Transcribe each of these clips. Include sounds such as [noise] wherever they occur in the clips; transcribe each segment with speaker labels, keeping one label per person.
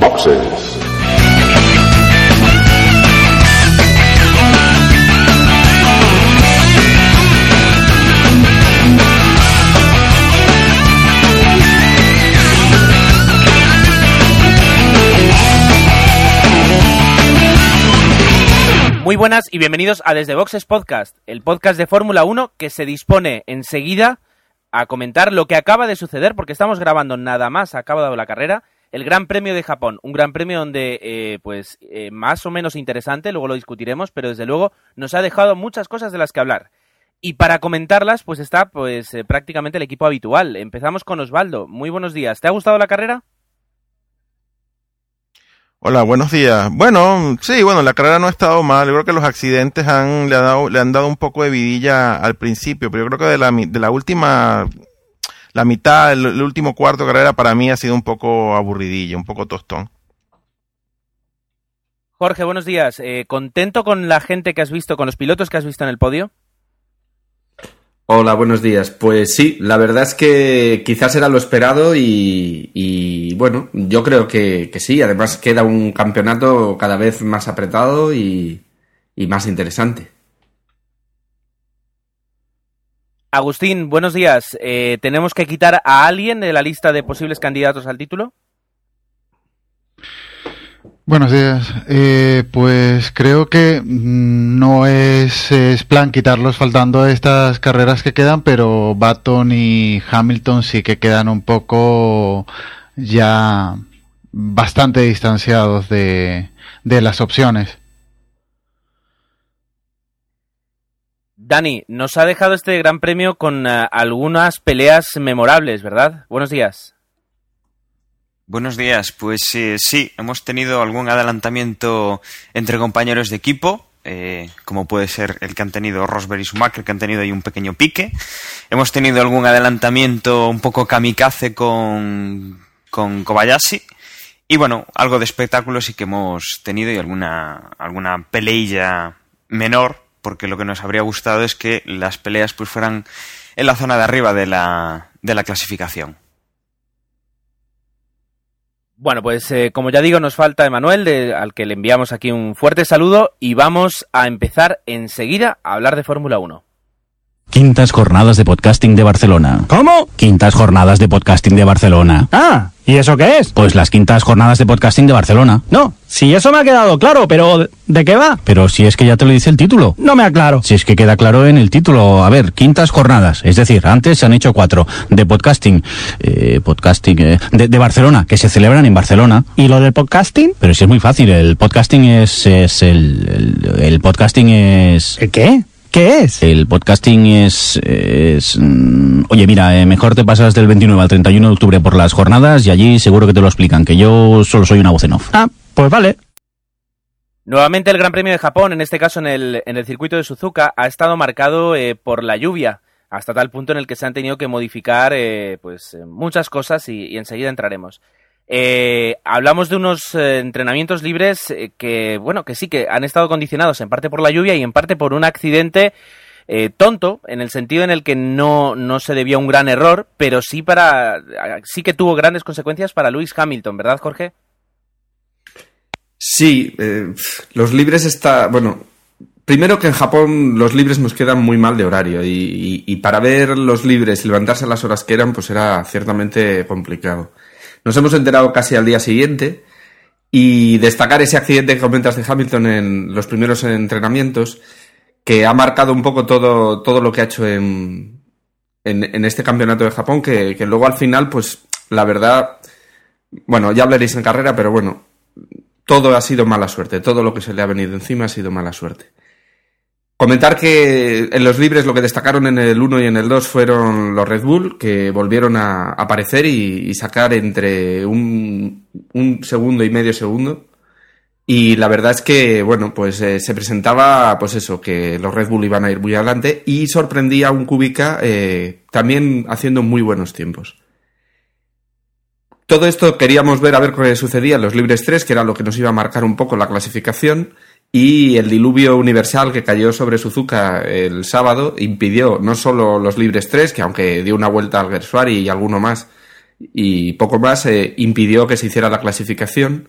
Speaker 1: Boxes.
Speaker 2: Muy buenas y bienvenidos a Desde Boxes Podcast, el podcast de Fórmula 1 que se dispone enseguida a comentar lo que acaba de suceder, porque estamos grabando nada más, acabado la carrera, el Gran Premio de Japón, un Gran Premio donde, eh, pues, eh, más o menos interesante, luego lo discutiremos, pero desde luego nos ha dejado muchas cosas de las que hablar. Y para comentarlas, pues está, pues, eh, prácticamente el equipo habitual. Empezamos con Osvaldo. Muy buenos días. ¿Te ha gustado la carrera?
Speaker 3: Hola, buenos días. Bueno, sí, bueno, la carrera no ha estado mal. Yo creo que los accidentes le, han dado, un poco de vidilla al principio, pero yo creo que de la, última, la mitad, el, el último cuarto de carrera para mí ha sido un poco aburridilla, un poco tostón.
Speaker 2: Jorge, buenos días. Eh, ¿Contento con la gente que has visto, con los pilotos que has visto en el podio?
Speaker 4: Hola, buenos días. Pues sí, la verdad es que quizás era lo esperado y, bueno, yo creo que, que, sí. Además queda un campeonato cada vez más apretado y, y, más interesante.
Speaker 2: Agustín, buenos días. Eh, ¿Tenemos que quitar a alguien de la lista de posibles candidatos al título?
Speaker 5: Buenos días. Eh, pues creo que no es, plan quitarlos faltando estas carreras que quedan, pero Baton y Hamilton sí que quedan un poco ya bastante distanciados de, de las opciones.
Speaker 2: Dani, nos ha dejado este gran premio con uh, algunas peleas memorables, ¿verdad? Buenos días.
Speaker 6: Buenos días, pues eh, sí, hemos tenido algún adelantamiento entre compañeros de equipo, eh, como puede ser el que han tenido Rosberg y Schumacher, que han tenido ahí un pequeño pique. Hemos tenido algún adelantamiento un poco kamikaze con, con Kobayashi. Y bueno, algo de espectáculo sí que hemos tenido y alguna, alguna peleilla menor, porque lo que nos habría gustado es que las peleas pues fueran en la zona de arriba de la, de la clasificación.
Speaker 2: Bueno, pues eh, como ya digo, nos falta Emanuel, al que le enviamos aquí un fuerte saludo y vamos a empezar enseguida a hablar de Fórmula 1.
Speaker 7: Quintas jornadas de podcasting de Barcelona.
Speaker 8: ¿Cómo?
Speaker 7: Quintas jornadas de podcasting de Barcelona.
Speaker 8: Ah, ¿y eso qué es?
Speaker 7: Pues las quintas jornadas de podcasting de Barcelona.
Speaker 8: No, si eso me ha quedado claro, pero ¿de qué va?
Speaker 7: Pero si es que ya te lo dice el título.
Speaker 8: No me aclaro.
Speaker 7: Si es que queda claro en el título. A ver, quintas jornadas. Es decir, antes se han hecho cuatro de podcasting. Eh, podcasting. Eh, de, de, Barcelona, que se celebran en Barcelona.
Speaker 8: ¿Y lo del podcasting?
Speaker 7: Pero si es muy fácil. El podcasting es. es el, el, el podcasting es.
Speaker 8: ¿El qué? ¿Qué es?
Speaker 7: El podcasting es... es mm, oye, mira, eh, mejor te pasas del 29 al 31 de octubre por las jornadas y allí seguro que te lo explican, que yo solo soy una voz en off.
Speaker 8: Ah, pues vale.
Speaker 2: Nuevamente el Gran Premio de Japón, en este caso en el, en el circuito de Suzuka, ha estado marcado eh, por la lluvia, hasta tal punto en el que se han tenido que modificar eh, pues muchas cosas y, y enseguida entraremos. Eh, hablamos de unos eh, entrenamientos libres eh, que, bueno, que sí que han estado condicionados en parte por la lluvia y en parte por un accidente eh, tonto, en el sentido en el que no, no se debió a un gran error, pero sí para, sí que tuvo grandes consecuencias para Lewis Hamilton, ¿verdad, Jorge?
Speaker 4: Sí, los libres está, bueno, primero que en Japón los libres nos quedan muy mal de horario y, y, y para ver los libres y levantarse a las horas que eran, pues era ciertamente complicado. Nos hemos enterado casi al día siguiente y destacar ese accidente que comentas de Hamilton en los primeros entrenamientos, que ha marcado un poco todo, todo lo que ha hecho en, en, este campeonato de Japón, que, que, luego al final, pues la verdad, bueno, ya hablaréis en carrera, pero bueno, todo ha sido mala suerte, todo lo que se le ha venido encima ha sido mala suerte. Comentar que en los libres lo que destacaron en el 1 y en el 2 fueron los Red Bull, que volvieron a aparecer y, sacar entre un, un, segundo y medio segundo. Y la verdad es que, bueno, pues eh, se presentaba, pues eso, que los Red Bull iban a ir muy adelante y sorprendía a un Kubica eh, también haciendo muy buenos tiempos. Todo esto queríamos ver a ver qué sucedía en los libres 3, que era lo que nos iba a marcar un poco la clasificación y el diluvio universal que cayó sobre Suzuka el sábado impidió no solo los libres 3, que aunque dio una vuelta al Gersuari y alguno más, y poco más eh, impidió que se hiciera la clasificación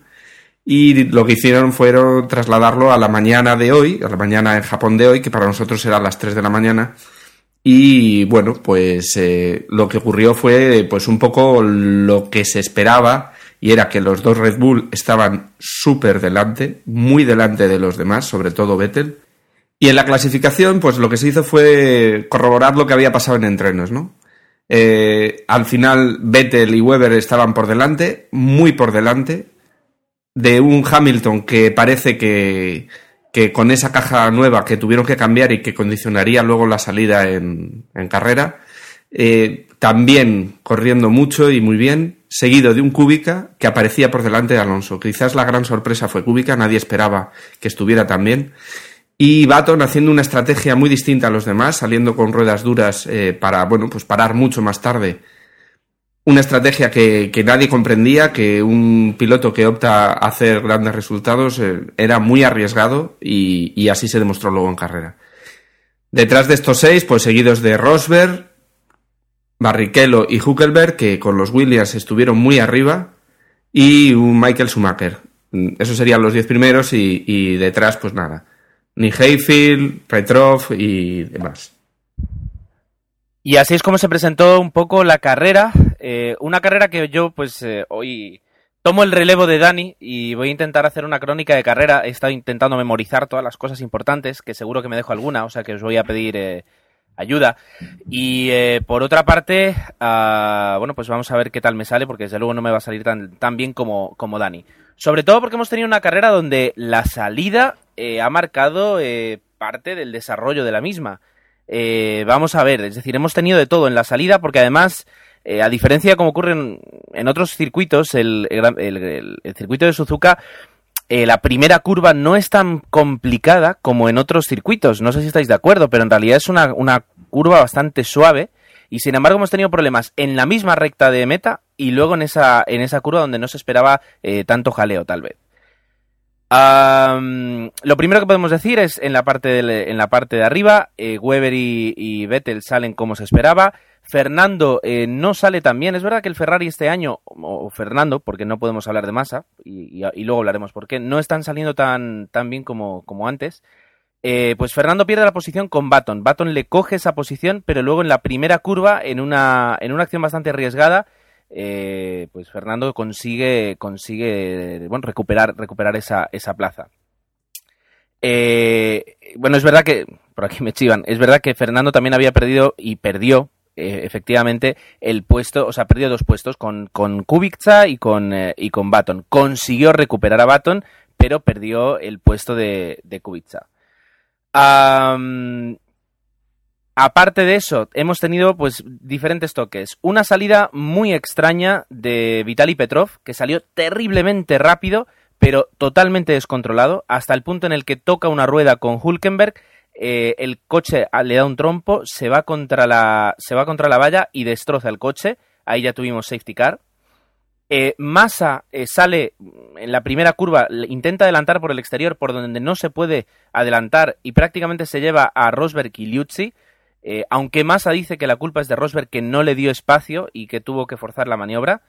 Speaker 4: y lo que hicieron fueron trasladarlo a la mañana de hoy, a la mañana en Japón de hoy, que para nosotros era las 3 de la mañana. Y bueno, pues eh, lo que ocurrió fue pues un poco lo que se esperaba y era que los dos Red Bull estaban súper delante, muy delante de los demás, sobre todo Vettel. Y en la clasificación, pues lo que se hizo fue corroborar lo que había pasado en entrenos, ¿no? Eh, al final, Vettel y Weber estaban por delante, muy por delante, de un Hamilton que parece que, que, con esa caja nueva que tuvieron que cambiar y que condicionaría luego la salida en, carrera, eh, también corriendo mucho y muy bien, seguido de un Kubica que aparecía por delante de Alonso. Quizás la gran sorpresa fue Kubica, nadie esperaba que estuviera tan bien. Y Baton haciendo una estrategia muy distinta a los demás, saliendo con ruedas duras eh, para, bueno, pues parar mucho más tarde una estrategia que, que, nadie comprendía, que un piloto que opta a hacer grandes resultados eh, era muy arriesgado y, y, así se demostró luego en carrera. Detrás de estos seis, pues seguidos de Rosberg, Barrichello y Huckelberg, que con los Williams estuvieron muy arriba, y un Michael Schumacher. Esos serían los diez primeros y, y detrás, pues nada. Ni Hayfield, Petrov y demás.
Speaker 2: Y así es como se presentó un poco la carrera. Eh, una carrera que yo, pues, eh, hoy tomo el relevo de Dani y voy a intentar hacer una crónica de carrera. He estado intentando memorizar todas las cosas importantes, que seguro que me dejo alguna, o sea que os voy a pedir eh, ayuda. Y eh, por otra parte, uh, bueno, pues vamos a ver qué tal me sale, porque desde luego no me va a salir tan, tan bien como, como Dani. Sobre todo porque hemos tenido una carrera donde la salida eh, ha marcado parte del desarrollo de la misma. Eh, vamos a ver, es decir, hemos tenido de todo en la salida porque además, eh, a diferencia de como ocurre en, otros circuitos, el, el, el, circuito de Suzuka, eh, la primera curva no es tan complicada como en otros circuitos. No sé si estáis de acuerdo, pero en realidad es una, una curva bastante suave y sin embargo hemos tenido problemas en la misma recta de meta y luego en esa, en esa curva donde no se esperaba eh, tanto jaleo tal vez. Lo primero que podemos decir es en la parte de, en la parte de arriba, eh, Weber y, Vettel salen como se esperaba. Fernando eh, no sale tan bien. Es verdad que el Ferrari este año, o Fernando, porque no podemos hablar de masa, y, luego hablaremos por qué, no están saliendo tan, tan bien como, como antes. Eh, pues Fernando pierde la posición con Baton. Baton le coge esa posición, pero luego en la primera curva, en una, en una acción bastante arriesgada, eh, pues Fernando consigue, consigue bueno, recuperar, recuperar esa, esa plaza. Eh, bueno, es verdad que, por aquí me chivan, es verdad que Fernando también había perdido y perdió eh, efectivamente el puesto, o sea, perdió dos puestos con, con Kubica y con, eh, y con Baton. Consiguió recuperar a Baton, pero perdió el puesto de, de Kubica. Aparte de eso, hemos tenido pues diferentes toques. Una salida muy extraña de Vitaly Petrov, que salió terriblemente rápido, pero totalmente descontrolado, hasta el punto en el que toca una rueda con Hulkenberg, eh, el coche le da un trompo, se va contra la, se va contra la valla y destroza el coche. Ahí ya tuvimos safety car. Eh, Massa eh, sale en la primera curva, intenta adelantar por el exterior, por donde no se puede adelantar, y prácticamente se lleva a Rosberg y Liuzzi. Eh, aunque Massa dice que la culpa es de Rosberg que no le dio espacio y que tuvo que forzar la maniobra.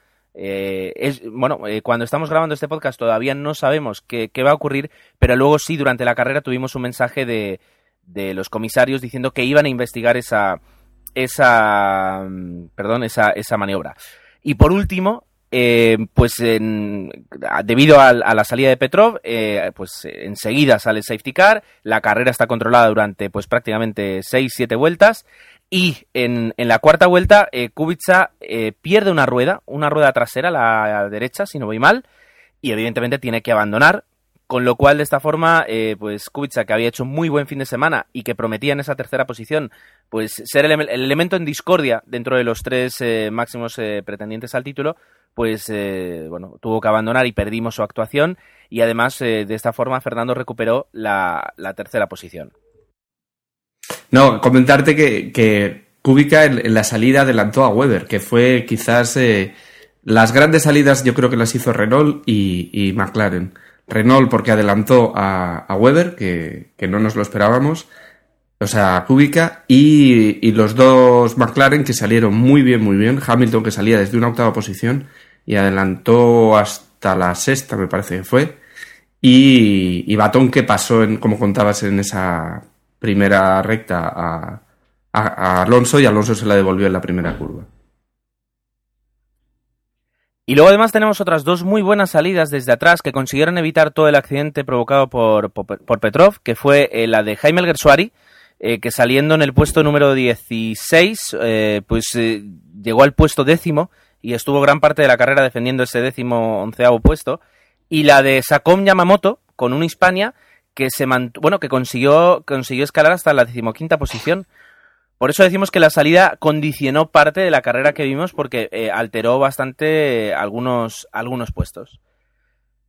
Speaker 2: Bueno, cuando estamos grabando este podcast todavía no sabemos qué, qué, va a ocurrir, pero luego sí, durante la carrera tuvimos un mensaje de, de los comisarios diciendo que iban a investigar esa, esa, mm, perdón, esa, esa maniobra. Y por último, eh, pues en, debido a, la salida de Petrov, eh, pues enseguida sale el safety car, la carrera está controlada durante pues prácticamente 6-7 vueltas y en, en, la cuarta vuelta eh, Kubica eh, pierde una rueda, una rueda trasera, la, la, derecha, si no voy mal, y evidentemente tiene que abandonar, con lo cual de esta forma, eh, pues Kubica que había hecho muy buen fin de semana y que prometía en esa tercera posición, pues ser el, el elemento en discordia dentro de los tres máximos pretendientes al título, pues eh, bueno, tuvo que abandonar y perdimos su actuación y además eh, de esta forma Fernando recuperó la, tercera posición.
Speaker 4: No, comentarte que, Kubica en, la salida adelantó a Weber, que fue quizás eh, las grandes salidas yo creo que las hizo Renault y McLaren. Renault porque adelantó a, Weber, que, que, no nos lo esperábamos, o sea, Kubica, y, y los dos McLaren que salieron muy bien, muy bien. Hamilton que salía desde una octava posición y adelantó hasta la sexta, me parece que fue. Y, y Batón que pasó, en, como contabas, en esa primera recta a, a Alonso y Alonso se la devolvió en la primera curva.
Speaker 2: Y luego además tenemos otras dos muy buenas salidas desde atrás que consiguieron evitar todo el accidente provocado por, por, Petrov, que fue eh, la de Jaime Gersuari, eh, que saliendo en el puesto número 16, eh, pues llegó al puesto décimo y estuvo gran parte de la carrera defendiendo ese décimo onceavo puesto. Y la de Sakom Yamamoto, con un Hispania, que se mant- bueno, que consiguió, consiguió escalar hasta la decimoquinta posición. Por eso decimos que la salida condicionó parte de la carrera que vimos porque eh, alteró bastante algunos, algunos puestos.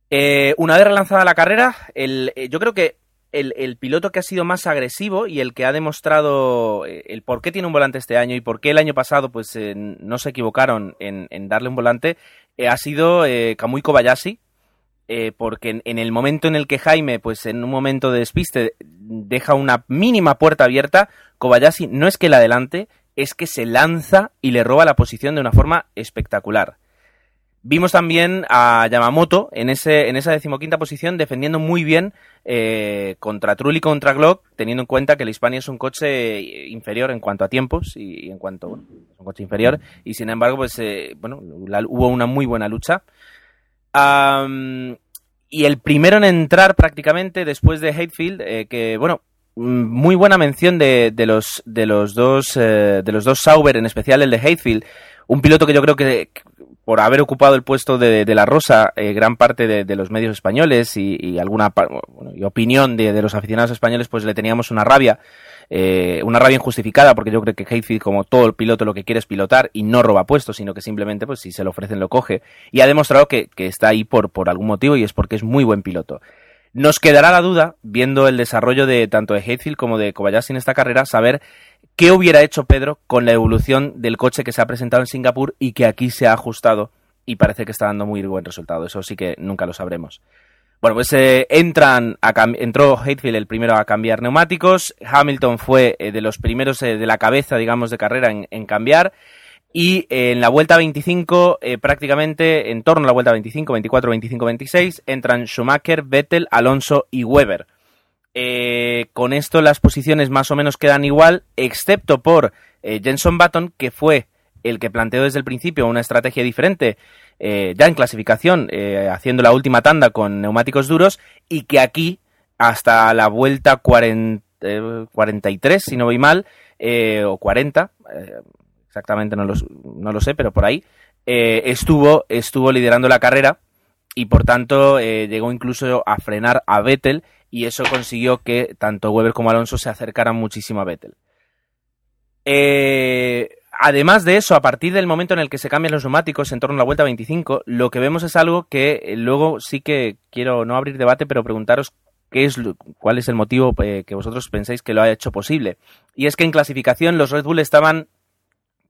Speaker 2: Eh, una vez relanzada la carrera, eh, yo creo que el, piloto que ha sido más agresivo y el que ha demostrado el por qué tiene un volante este año y por qué el año pasado pues no se equivocaron en, en darle un volante ha sido Kamui Kobayashi eh, porque en, en el momento en el que Jaime pues en un momento de despiste deja una mínima puerta abierta Kobayashi no es que la adelante es que se lanza y le roba la posición de una forma espectacular Vimos también a Yamamoto en, ese, en esa decimoquinta posición defendiendo muy bien eh, contra Trulli y contra Glock, teniendo en cuenta que el Hispania es un coche inferior en cuanto a tiempos y, en cuanto, bueno, es un coche inferior y sin embargo, pues, eh, bueno, la- hubo una muy buena lucha. Y el primero en entrar prácticamente después de Hatefield, eh, que, bueno, mm, muy buena mención de, de los, de los dos, eh, de los dos Sauber, en especial el de Hatefield, un piloto que yo creo que por haber ocupado el puesto de, la Rosa, eh, gran parte de, los medios españoles y, y alguna bueno, y opinión de, los aficionados españoles, pues le teníamos una rabia, eh, una rabia injustificada, porque yo creo que Hatefield, como todo el piloto, lo que quiere es pilotar y no roba puestos, sino que simplemente, pues si se lo ofrecen, lo coge. Y ha demostrado que, está ahí por, algún motivo y es porque es muy buen piloto. Nos quedará la duda, viendo el desarrollo de tanto de Hatefield como de Kobayashi en esta carrera, saber qué hubiera hecho Pedro con la evolución del coche que se ha presentado en Singapur y que aquí se ha ajustado y parece que está dando muy buen resultado. Eso sí que nunca lo sabremos. Bueno, pues eh, entran a entró Hatefield el primero a cambiar neumáticos. Hamilton fue eh, de los primeros eh, de la cabeza, digamos, de carrera en, cambiar. Y en la vuelta 25, eh, prácticamente en torno a la vuelta 25, 24, 25, 26, entran Schumacher, Vettel, Alonso y Weber. Eh, con esto las posiciones más o menos quedan igual, excepto por eh, Jenson Button, que fue el que planteó desde el principio una estrategia diferente, eh, ya en clasificación, eh, haciendo la última tanda con neumáticos duros, y que aquí, hasta la vuelta 40, eh, 43, si no voy mal, o 40, eh, exactamente no lo, no lo sé, pero por ahí, estuvo, estuvo liderando la carrera y por tanto llegó incluso a frenar a Vettel y eso consiguió que tanto Weber como Alonso se acercaran muchísimo a Vettel. Eh, además de eso, a partir del momento en el que se cambian los neumáticos en torno a la vuelta 25, lo que vemos es algo que eh, luego sí que quiero no abrir debate, pero preguntaros qué es, cuál es el motivo eh, que vosotros pensáis que lo ha hecho posible. Y es que en clasificación los Red Bull estaban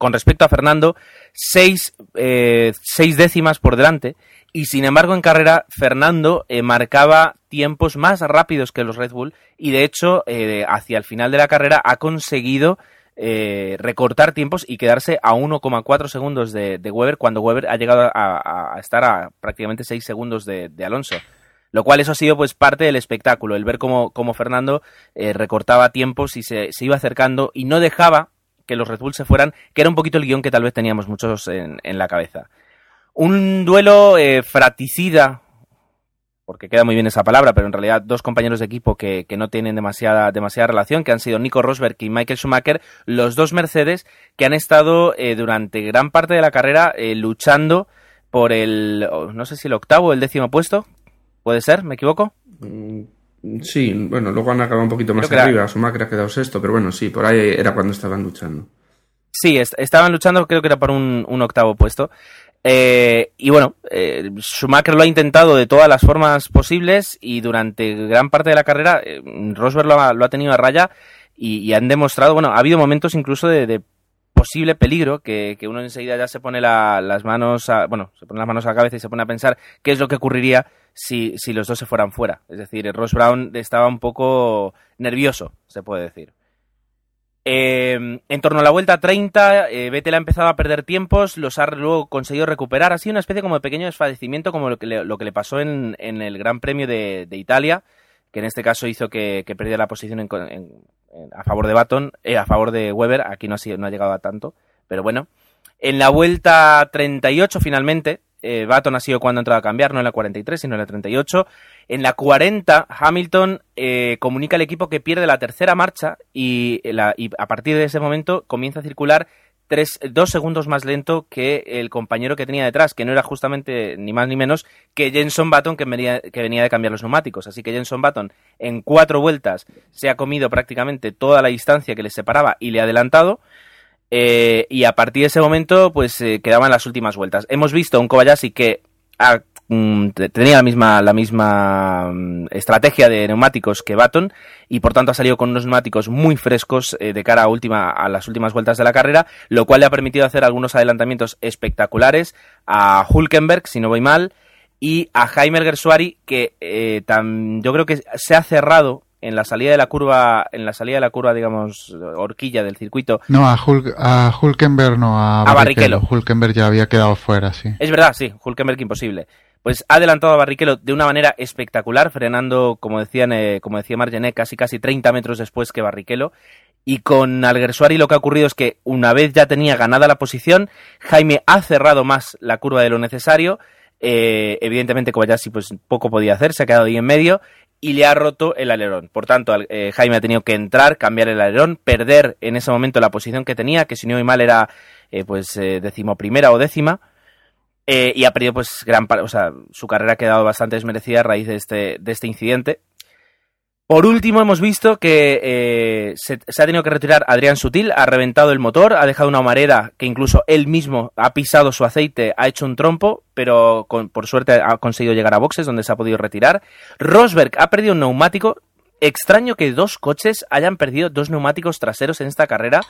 Speaker 2: con respecto a Fernando, seis, eh, seis décimas por delante. Y sin embargo, en carrera, Fernando eh, marcaba tiempos más rápidos que los Red Bull. Y de hecho, eh, hacia el final de la carrera, ha conseguido eh, recortar tiempos y quedarse a 1,4 segundos de, Weber, cuando Weber ha llegado a, estar a prácticamente 6 segundos de, Alonso. Lo cual eso ha sido pues parte del espectáculo, el ver cómo, Fernando recortaba tiempos y se iba acercando y no dejaba que los Red Bull se fueran, que era un poquito el guion que tal vez teníamos muchos en, la cabeza. Un duelo eh, fraticida, porque queda muy bien esa palabra, pero en realidad dos compañeros de equipo que, que no tienen demasiada, demasiada relación, que han sido Nico Rosberg y Michael Schumacher, los dos Mercedes que han estado eh, durante gran parte de la carrera eh, luchando por el, oh, no sé si el octavo o el décimo puesto, ¿puede ser? ¿Me equivoco?
Speaker 4: Mm, Sí, bueno, luego han acabado un poquito más
Speaker 2: Creo
Speaker 4: arriba. Schumacher ha quedado sexto, pero bueno, sí, por ahí era cuando estaban luchando.
Speaker 2: Sí, est- estaban luchando, creo que era por un, un octavo puesto. Eh, y bueno, eh, Schumacher lo ha intentado de todas las formas posibles y durante gran parte de la carrera eh, Rosberg lo ha, lo ha tenido a raya y, y han demostrado, bueno, ha habido momentos incluso de, de posible peligro que, que uno enseguida ya se pone la- las manos, a, bueno, se pone las manos a la cabeza y se pone a pensar qué es lo que ocurriría si, si los dos se fueran fuera. Es decir, Ross Brown estaba un poco nervioso, se puede decir. Eh, en torno a la vuelta 30, eh, Vettel ha empezado a perder tiempos, los ha luego conseguido recuperar. Ha sido una especie como de pequeño desfallecimiento, como lo que le, lo que le pasó en, en el Gran Premio de, de Italia, que en este caso hizo que, que perdiera la posición en- en- a favor de Baton, eh, a favor de Weber. Aquí no ha, ha llegado a tanto, pero bueno. En la vuelta 38, finalmente, eh, Baton ha sido cuando ha entrado a cambiar, no en la 43, sino en la 38. En la 40, Hamilton eh, comunica al equipo que pierde la tercera marcha y, y a partir de ese momento comienza a circular dos segundos más lento que el compañero que tenía detrás, que no era justamente ni más ni menos que Jenson Button que venía, que venía de cambiar los neumáticos. Así que Jenson Button en cuatro vueltas se ha comido prácticamente toda la distancia que le separaba y le ha adelantado. Eh, y a partir de ese momento, pues eh, quedaban las últimas vueltas. Hemos visto un Kobayashi que mm, te- tenía la misma, la misma mm, estrategia de neumáticos que Baton y por tanto ha salido con unos neumáticos muy frescos eh, de cara a, última, a las últimas vueltas de la carrera, lo cual le ha permitido hacer algunos adelantamientos espectaculares a Hulkenberg, si no voy mal, y a Jaime Gersuari, que eh, yo creo que se ha cerrado en la salida de la curva, en la salida de la curva, digamos, horquilla del circuito,
Speaker 5: No, a, Hul- a Hulkenberg no, a,
Speaker 2: A Barrichello.
Speaker 5: Hulkenberg ya había quedado fuera, sí.
Speaker 2: Es verdad, sí, Hulkenberg imposible. Pues ha adelantado a Barrichello de una manera espectacular, frenando, como decían, eh, como decía Margenet, casi casi 30 metros después que Barrichello. Y con Alguersuari lo que ha ocurrido es que una vez ya tenía ganada la posición, Jaime ha cerrado más la curva de lo necesario. Eh, evidentemente, Kobayashi pues poco podía hacer, se ha quedado ahí en medio y le ha roto el alerón. Por tanto, eh, Jaime ha tenido que entrar, cambiar el alerón, perder en ese momento la posición que tenía, que si no voy mal era eh, pues eh, decimoprimera o décima. Eh, y ha perdido pues gran o sea, su carrera ha quedado bastante desmerecida a raíz de este, de este incidente. Por último, hemos visto que eh, se, ha tenido que retirar Adrián Sutil, ha reventado el motor, ha dejado una humareda que incluso él mismo ha pisado su aceite, ha hecho un trompo, pero por suerte ha conseguido llegar a boxes donde se ha podido retirar. Rosberg ha perdido un neumático. Extraño que dos coches hayan perdido dos neumáticos traseros en esta carrera.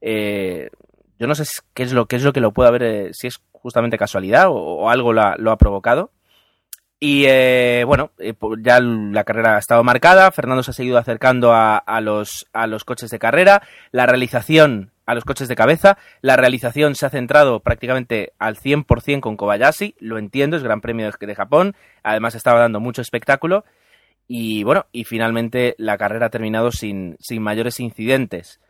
Speaker 2: Eh, yo no sé qué es lo, qué es lo que lo puede haber, eh, si es justamente casualidad o, algo lo ha provocado. Y eh, bueno, eh, ya la carrera ha estado marcada, Fernando se ha seguido acercando a, los, a los coches de carrera, la realización a los coches de cabeza, la realización se ha centrado prácticamente al 100% con Kobayashi, lo entiendo, es Gran Premio de, de Japón, además estaba dando mucho espectáculo. Y bueno, y finalmente la carrera ha terminado sin, sin mayores incidentes.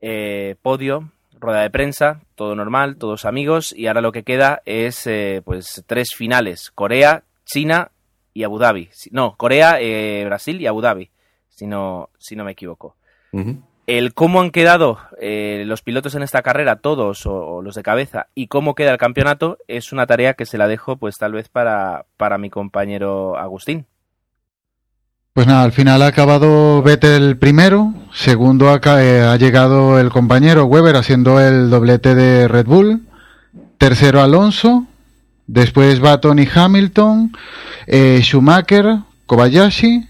Speaker 2: Eh, podio, rueda de prensa, todo normal, todos amigos, y ahora lo que queda es eh, pues tres finales, Corea, China y Abu Dhabi. Si- No, Corea, eh, Brasil y Abu Dhabi, si no, si no me equivoco. El cómo han quedado eh, los pilotos en esta carrera, todos o, o los de cabeza, y cómo queda el campeonato, es una tarea que se la dejo pues tal vez para, para mi compañero Agustín.
Speaker 5: Pues nada, al final ha acabado Vettel primero, segundo ha, eh, ha llegado el compañero Weber haciendo el doblete de Red Bull, tercero Alonso, después Baton y Hamilton, eh, Schumacher, Kobayashi,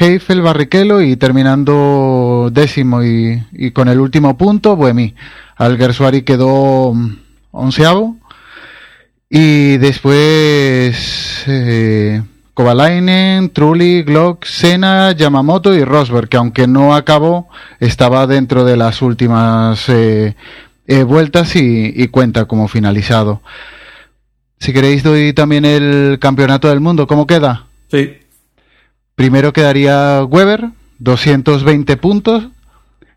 Speaker 5: Heifel, Barrichello y terminando décimo y, y con el último punto, Buemi. Alguersuari quedó mm, onceavo y después eh, Kovalainen, Trulli, Glock, Senna, Yamamoto y Rosberg, que aunque no acabó, estaba dentro de las últimas eh, eh, vueltas y, y cuenta como finalizado. Si queréis doy también el campeonato del mundo, ¿cómo queda?
Speaker 4: Sí.
Speaker 5: Primero quedaría Weber, 220 puntos.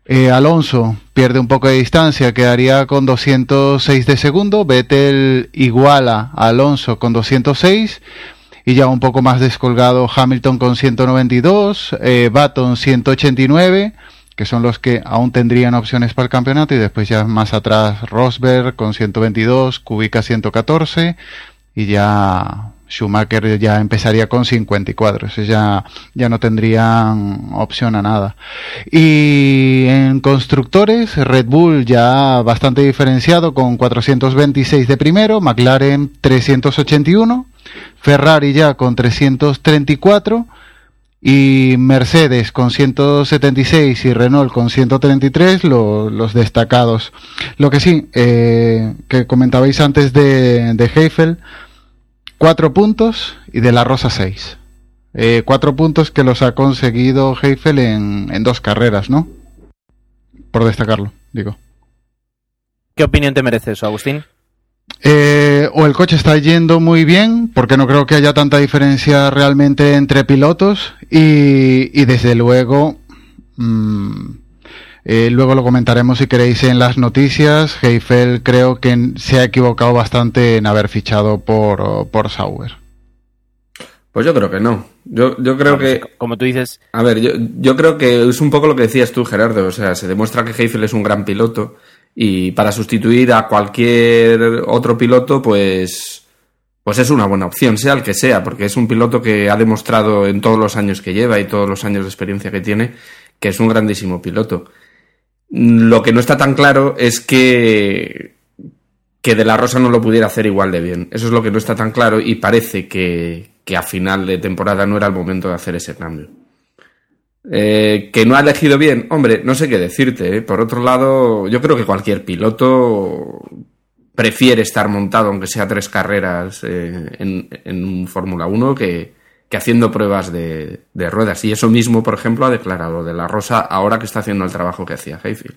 Speaker 5: Eh, Alonso pierde un poco de distancia, quedaría con 206 de segundo. Vettel iguala a Alonso con 206. Y ya un poco más descolgado Hamilton con 192, eh, Baton 189, que son los que aún tendrían opciones para el campeonato. Y después ya más atrás Rosberg con 122, Kubica 114 y ya Schumacher ya empezaría con 54, eso ya, ya no tendrían opción a nada. Y en constructores, Red Bull ya bastante diferenciado con 426 de primero, McLaren 381, Ferrari ya con 334 y Mercedes con 176 y Renault con 133 lo- los destacados. Lo que sí, eh, que comentabais antes de, de Heifel, cuatro puntos y de la Rosa seis. Eh, cuatro puntos que los ha conseguido Heifel en, en dos carreras, ¿no? por destacarlo, digo.
Speaker 2: ¿Qué opinión te merece eso, Agustín?
Speaker 5: Eh, o el coche está yendo muy bien, porque no creo que haya tanta diferencia realmente entre pilotos, y, y desde luego, mm, eh, luego lo comentaremos si queréis en las noticias, Heifel creo que se ha equivocado bastante en haber fichado por, por Sauber.
Speaker 4: Pues yo creo que no. Yo, yo creo que.
Speaker 2: Como tú dices.
Speaker 4: A ver, yo, yo creo que es un poco lo que decías tú, Gerardo. O sea, se demuestra que Heifel es un gran piloto y para sustituir a cualquier otro piloto, pues, pues es una buena opción, sea el que sea, porque es un piloto que ha demostrado en todos los años que lleva y todos los años de experiencia que tiene que es un grandísimo piloto. Lo que no está tan claro es que que De La Rosa no lo pudiera hacer igual de bien. Eso es lo que no está tan claro y parece que, que a final de temporada no era el momento de hacer ese cambio. Eh, que no ha elegido bien, hombre, no sé qué decirte. ¿eh? Por otro lado, yo creo que cualquier piloto prefiere estar montado, aunque sea tres carreras eh, en, en, Fórmula 1, que, que, haciendo pruebas de, de, ruedas. Y eso mismo, por ejemplo, ha declarado de la Rosa ahora que está haciendo el trabajo que hacía Hayfield.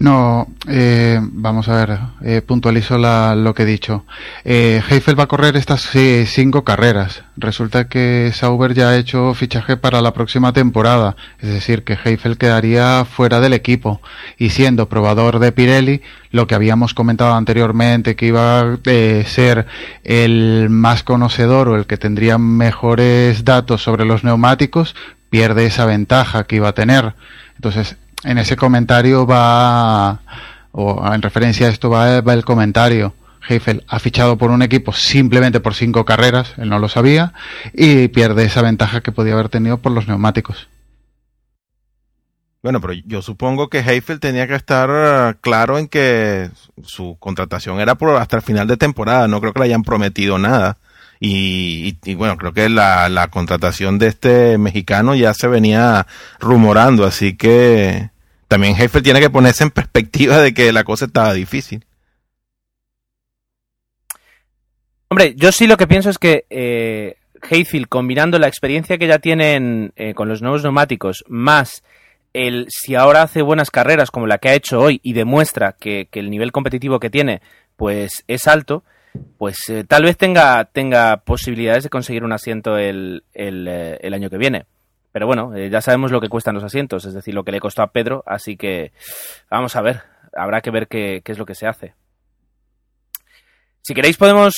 Speaker 5: No, eh, vamos a ver, eh, puntualizo la, lo que he dicho. Eh, Heifel va a correr estas cinco carreras. Resulta que Sauber ya ha hecho fichaje para la próxima temporada, es decir, que Heifel quedaría fuera del equipo. Y siendo probador de Pirelli, lo que habíamos comentado anteriormente, que iba a eh, ser el más conocedor o el que tendría mejores datos sobre los neumáticos, pierde esa ventaja que iba a tener. Entonces, en ese comentario va, o en referencia a esto va, el comentario. Heifel ha fichado por un equipo simplemente por cinco carreras, él no lo sabía, y pierde esa ventaja que podía haber tenido por los neumáticos.
Speaker 3: Bueno, pero yo supongo que Heifel tenía que estar claro en que su contratación era por hasta el final de temporada, no creo que le hayan prometido nada. Y, y, y, bueno, creo que la, contratación de este mexicano ya se venía rumorando, así que también Heifel tiene que ponerse en perspectiva de que la cosa estaba difícil.
Speaker 2: Hombre, yo sí lo que pienso es que eh, Heifel, combinando la experiencia que ya tienen eh, con los nuevos neumáticos, más el si ahora hace buenas carreras como la que ha hecho hoy y demuestra que, que el nivel competitivo que tiene pues es alto, pues eh, tal vez tenga, tenga posibilidades de conseguir un asiento el, el, eh, año que viene. Pero bueno, eh, ya sabemos lo que cuestan los asientos, es decir, lo que le costó a Pedro, así que vamos a ver, habrá que ver qué, qué es lo que se hace. Si queréis podemos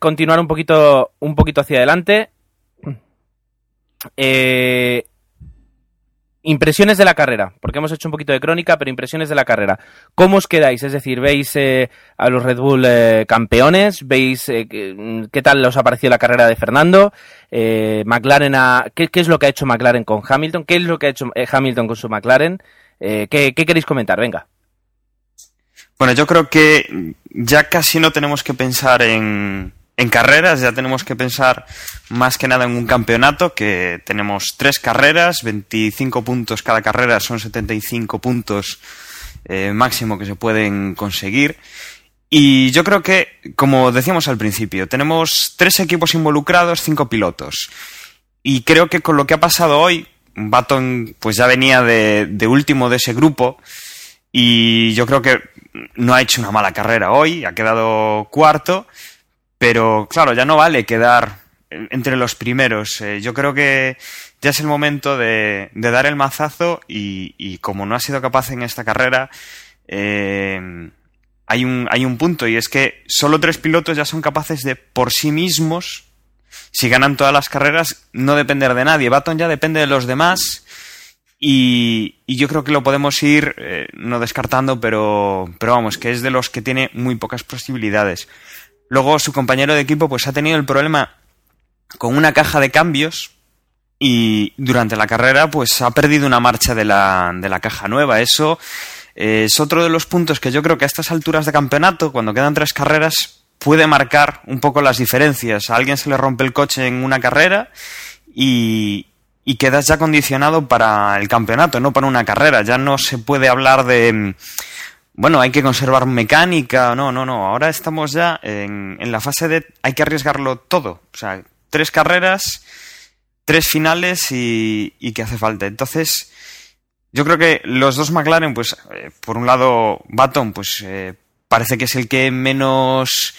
Speaker 2: continuar un poquito, un poquito hacia adelante. [clears throat] Eh, impresiones de la carrera, porque hemos hecho un poquito de crónica, pero impresiones de la carrera. ¿Cómo os quedáis? Es decir, ¿veis eh, a los Red Bull eh, campeones? ¿Veis eh, qué tal os ha parecido la carrera de Fernando? Eh, McLaren a, ¿qué, ¿qué, es lo que ha hecho McLaren con Hamilton? ¿Qué es lo que ha hecho Hamilton con su McLaren? ¿qué, ¿Qué queréis comentar? Venga.
Speaker 6: Bueno, yo creo que ya casi no tenemos que pensar en, en carreras, ya tenemos que pensar más que nada en un campeonato, que tenemos tres carreras, 25 puntos cada carrera, son 75 puntos eh, máximo que se pueden conseguir. Y yo creo que, como decíamos al principio, tenemos tres equipos involucrados, cinco pilotos. Y creo que con lo que ha pasado hoy, Baton pues ya venía de, de último de ese grupo, y yo creo que no ha hecho una mala carrera hoy, ha quedado cuarto, pero claro, ya no vale quedar entre los primeros. Eh, yo creo que ya es el momento de, dar el mazazo y, como no ha sido capaz en esta carrera, eh, hay, un, hay un punto y es que solo tres pilotos ya son capaces de por sí mismos, si ganan todas las carreras, no depender de nadie. Baton ya depende de los demás y, y, yo creo que lo podemos ir eh, no descartando, pero, pero vamos, que es de los que tiene muy pocas posibilidades. Luego su compañero de equipo pues ha tenido el problema con una caja de cambios y durante la carrera pues ha perdido una marcha de la, de la caja nueva. Eso es otro de los puntos que yo creo que a estas alturas de campeonato, cuando quedan tres carreras, puede marcar un poco las diferencias. A alguien se le rompe el coche en una carrera y, y quedas ya condicionado para el campeonato, no para una carrera. Ya no se puede hablar de, bueno, hay que conservar mecánica. No, no, no. Ahora estamos ya en, en la fase de hay que arriesgarlo todo. O sea, tres carreras, tres finales y, y que hace falta. Entonces, Yo creo que los dos McLaren, pues, eh, por un lado, Baton, pues, eh, parece que es el que menos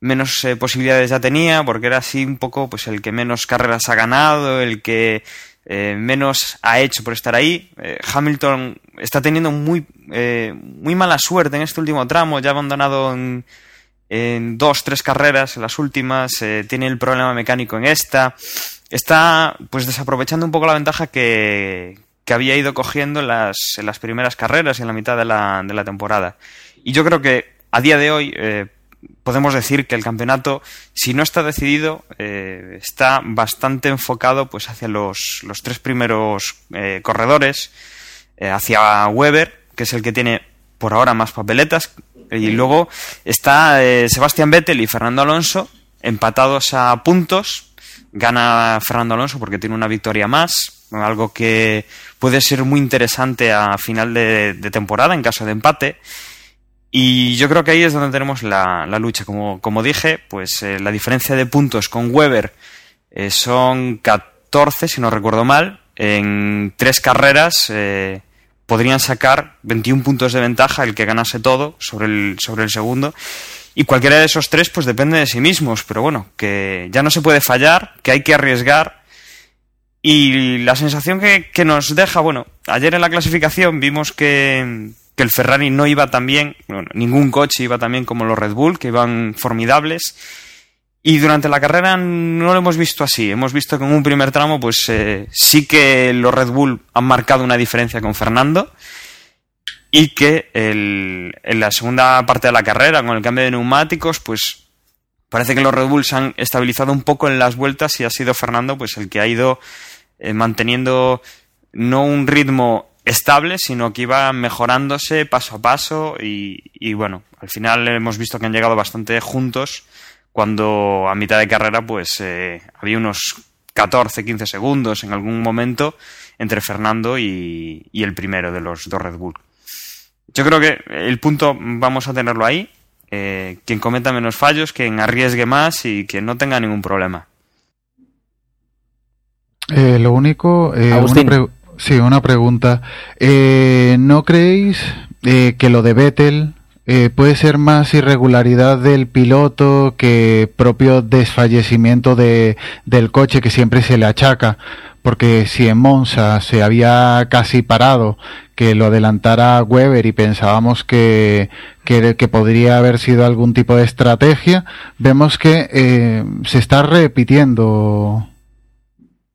Speaker 6: menos eh, posibilidades ya tenía, porque era así un poco, pues, el que menos carreras ha ganado, el que menos ha hecho por estar ahí. Hamilton está teniendo muy, muy mala suerte en este último tramo, ya ha abandonado en, en dos, tres carreras, en las últimas, tiene el problema mecánico en esta. Está, pues, desaprovechando un poco la ventaja que, que había ido cogiendo en las, en las primeras carreras y en la mitad de la, de la temporada. Y yo creo que a día de hoy eh, podemos decir que el campeonato, si no está decidido, eh, está bastante enfocado pues hacia los, los tres primeros eh, corredores, hacia Weber, que es el que tiene por ahora más papeletas, y luego está Sebastián Vettel y Fernando Alonso empatados a puntos. Gana Fernando Alonso porque tiene una victoria más, algo que puede ser muy interesante a final de, temporada en caso de empate. Y yo creo que ahí es donde tenemos la, lucha. Como, como, dije, pues eh, la diferencia de puntos con Weber eh, son 14, si no recuerdo mal. En tres carreras eh, podrían sacar 21 puntos de ventaja el que ganase todo sobre el, sobre el segundo. Y cualquiera de esos tres, pues depende de sí mismos. Pero bueno, que ya no se puede fallar, que hay que arriesgar y la sensación que, nos deja, bueno, ayer en la clasificación vimos que, que el Ferrari no iba tan bien, bueno, ningún coche iba tan bien como los Red Bull, que iban formidables. Y durante la carrera no lo hemos visto así. Hemos visto que en un primer tramo, pues eh, sí que los Red Bull han marcado una diferencia con Fernando. Y que en la segunda parte de la carrera, con el cambio de neumáticos, pues parece que los Red Bulls han estabilizado un poco en las vueltas y ha sido Fernando pues el que ha ido eh, manteniendo no un ritmo estable, sino que iba mejorándose paso a paso y, bueno, al final hemos visto que han llegado bastante juntos cuando a mitad de carrera pues eh, había unos 14, 15 segundos en algún momento entre Fernando y, el primero de los dos Red Bull. Yo creo que el punto vamos a tenerlo ahí. Eh, quien cometa menos fallos, quien arriesgue más y quien no tenga ningún problema.
Speaker 5: Eh, lo único, eh, una sí, una pregunta. Eh, ¿No creéis eh, que lo de Vettel puede ser más irregularidad del piloto que propio desfallecimiento de, del coche que siempre se le achaca? Porque si en Monza se había casi parado que lo adelantara Weber y pensábamos que, que, que, podría haber sido algún tipo de estrategia, vemos que se está repitiendo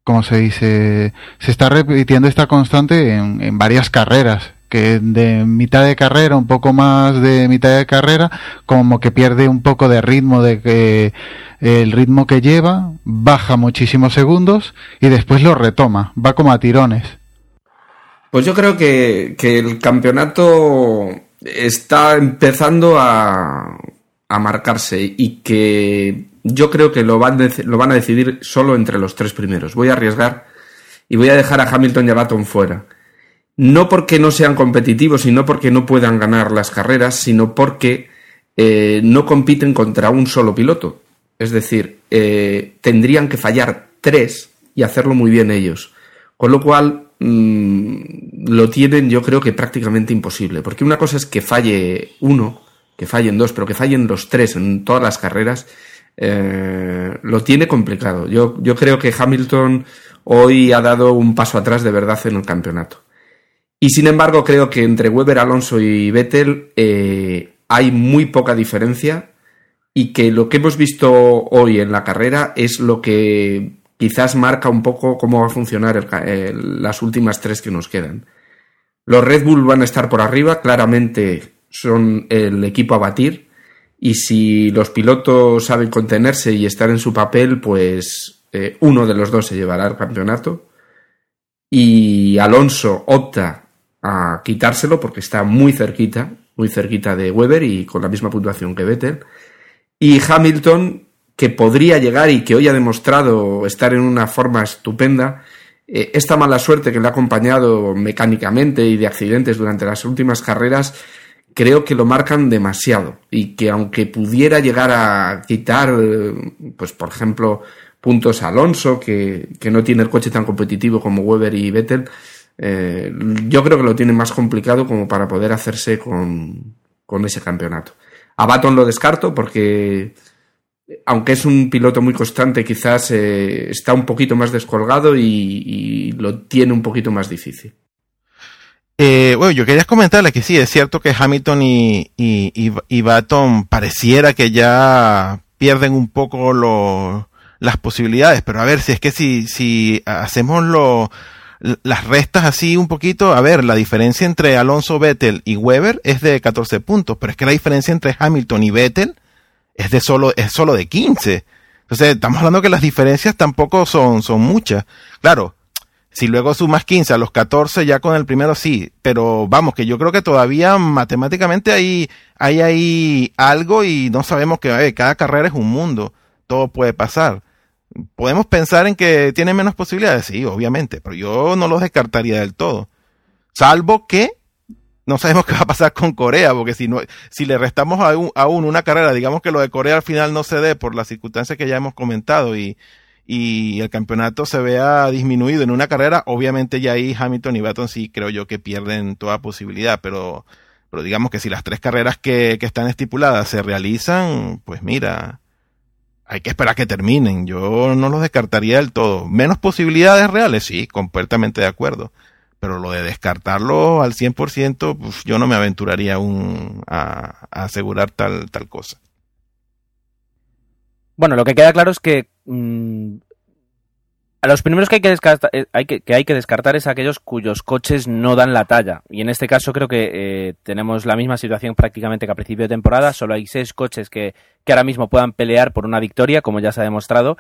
Speaker 5: como se dice, se está repitiendo esta constante en, varias carreras, que de mitad de carrera, un poco más de mitad de carrera, como que pierde un poco de ritmo, de que el ritmo que lleva baja muchísimos segundos y después lo retoma, va como a tirones.
Speaker 4: Pues yo creo que, que el campeonato está empezando a, a marcarse y que yo creo que lo van, lo van a decidir solo entre los tres primeros. Voy a arriesgar y voy a dejar a Hamilton y a Baton fuera. No porque no sean competitivos y no porque no puedan ganar las carreras, sino porque eh, no compiten contra un solo piloto. Es decir, eh, tendrían que fallar tres y hacerlo muy bien ellos. Con lo cual, mm, lo tienen yo creo que prácticamente imposible. Porque una cosa es que falle uno, que fallen dos, pero que fallen los tres en todas las carreras eh, lo tiene complicado. Yo, yo creo que Hamilton hoy ha dado un paso atrás de verdad en el campeonato. Y sin embargo, creo que entre Weber, Alonso y Vettel eh, hay muy poca diferencia y que lo que hemos visto hoy en la carrera es lo que quizás marca un poco cómo va a funcionar las últimas tres que nos quedan. Los Red Bull van a estar por arriba, claramente son el equipo a batir y si los pilotos saben contenerse y estar en su papel, pues eh, uno de los dos se llevará el campeonato. Y Alonso opta a quitárselo porque está muy cerquita, muy cerquita de Weber y con la misma puntuación que Vettel. Y Hamilton, que podría llegar y que hoy ha demostrado estar en una forma estupenda, eh, esta mala suerte que le ha acompañado mecánicamente y de accidentes durante las últimas carreras, creo que lo marcan demasiado y que aunque pudiera llegar a quitar, pues por ejemplo, puntos a Alonso, que, no tiene el coche tan competitivo como Weber y Vettel, eh, yo creo que lo tiene más complicado como para poder hacerse con, con ese campeonato. A Baton lo descarto porque, aunque es un piloto muy constante, quizás eh, está un poquito más descolgado y, lo tiene un poquito más difícil.
Speaker 3: Eh, bueno, yo quería comentarle que sí, es cierto que Hamilton y, y, y Baton pareciera que ya pierden un poco lo, las posibilidades, pero a ver, si es que si, si hacemos lo, las restas así un poquito, a ver, la diferencia entre Alonso Vettel y Weber es de 14 puntos, pero es que la diferencia entre Hamilton y Vettel es de solo, es solo de 15. Entonces, estamos hablando que las diferencias tampoco son, son muchas. Claro, si luego sumas 15 a los 14, ya con el primero sí, pero vamos, que yo creo que todavía matemáticamente hay, hay ahí algo y no sabemos que cada carrera es un mundo, todo puede pasar. Podemos pensar en que tiene menos posibilidades, sí, obviamente, pero yo no los descartaría del todo. Salvo que no sabemos [laughs] qué va a pasar con Corea, porque si no, si le restamos a, un, una carrera, digamos que lo de Corea al final no se dé por las circunstancias que ya hemos comentado y, y el campeonato se vea disminuido en una carrera, obviamente ya ahí Hamilton y Baton sí creo yo que pierden toda posibilidad, pero, pero digamos que si las tres carreras que, que están estipuladas se realizan, pues mira, hay que esperar que terminen. Yo no los descartaría del todo. Menos posibilidades reales, sí, completamente de acuerdo. Pero lo de descartarlo al 100%, pues yo no me aventuraría aún a, asegurar tal, tal cosa.
Speaker 2: Bueno, lo que queda claro es que mmm, los primeros que hay que, descartar, eh, hay que, hay que descartar es aquellos cuyos coches no dan la talla. Y en este caso creo que eh, tenemos la misma situación prácticamente que a principio de temporada. Solo hay seis coches que, que ahora mismo puedan pelear por una victoria, como ya se ha demostrado.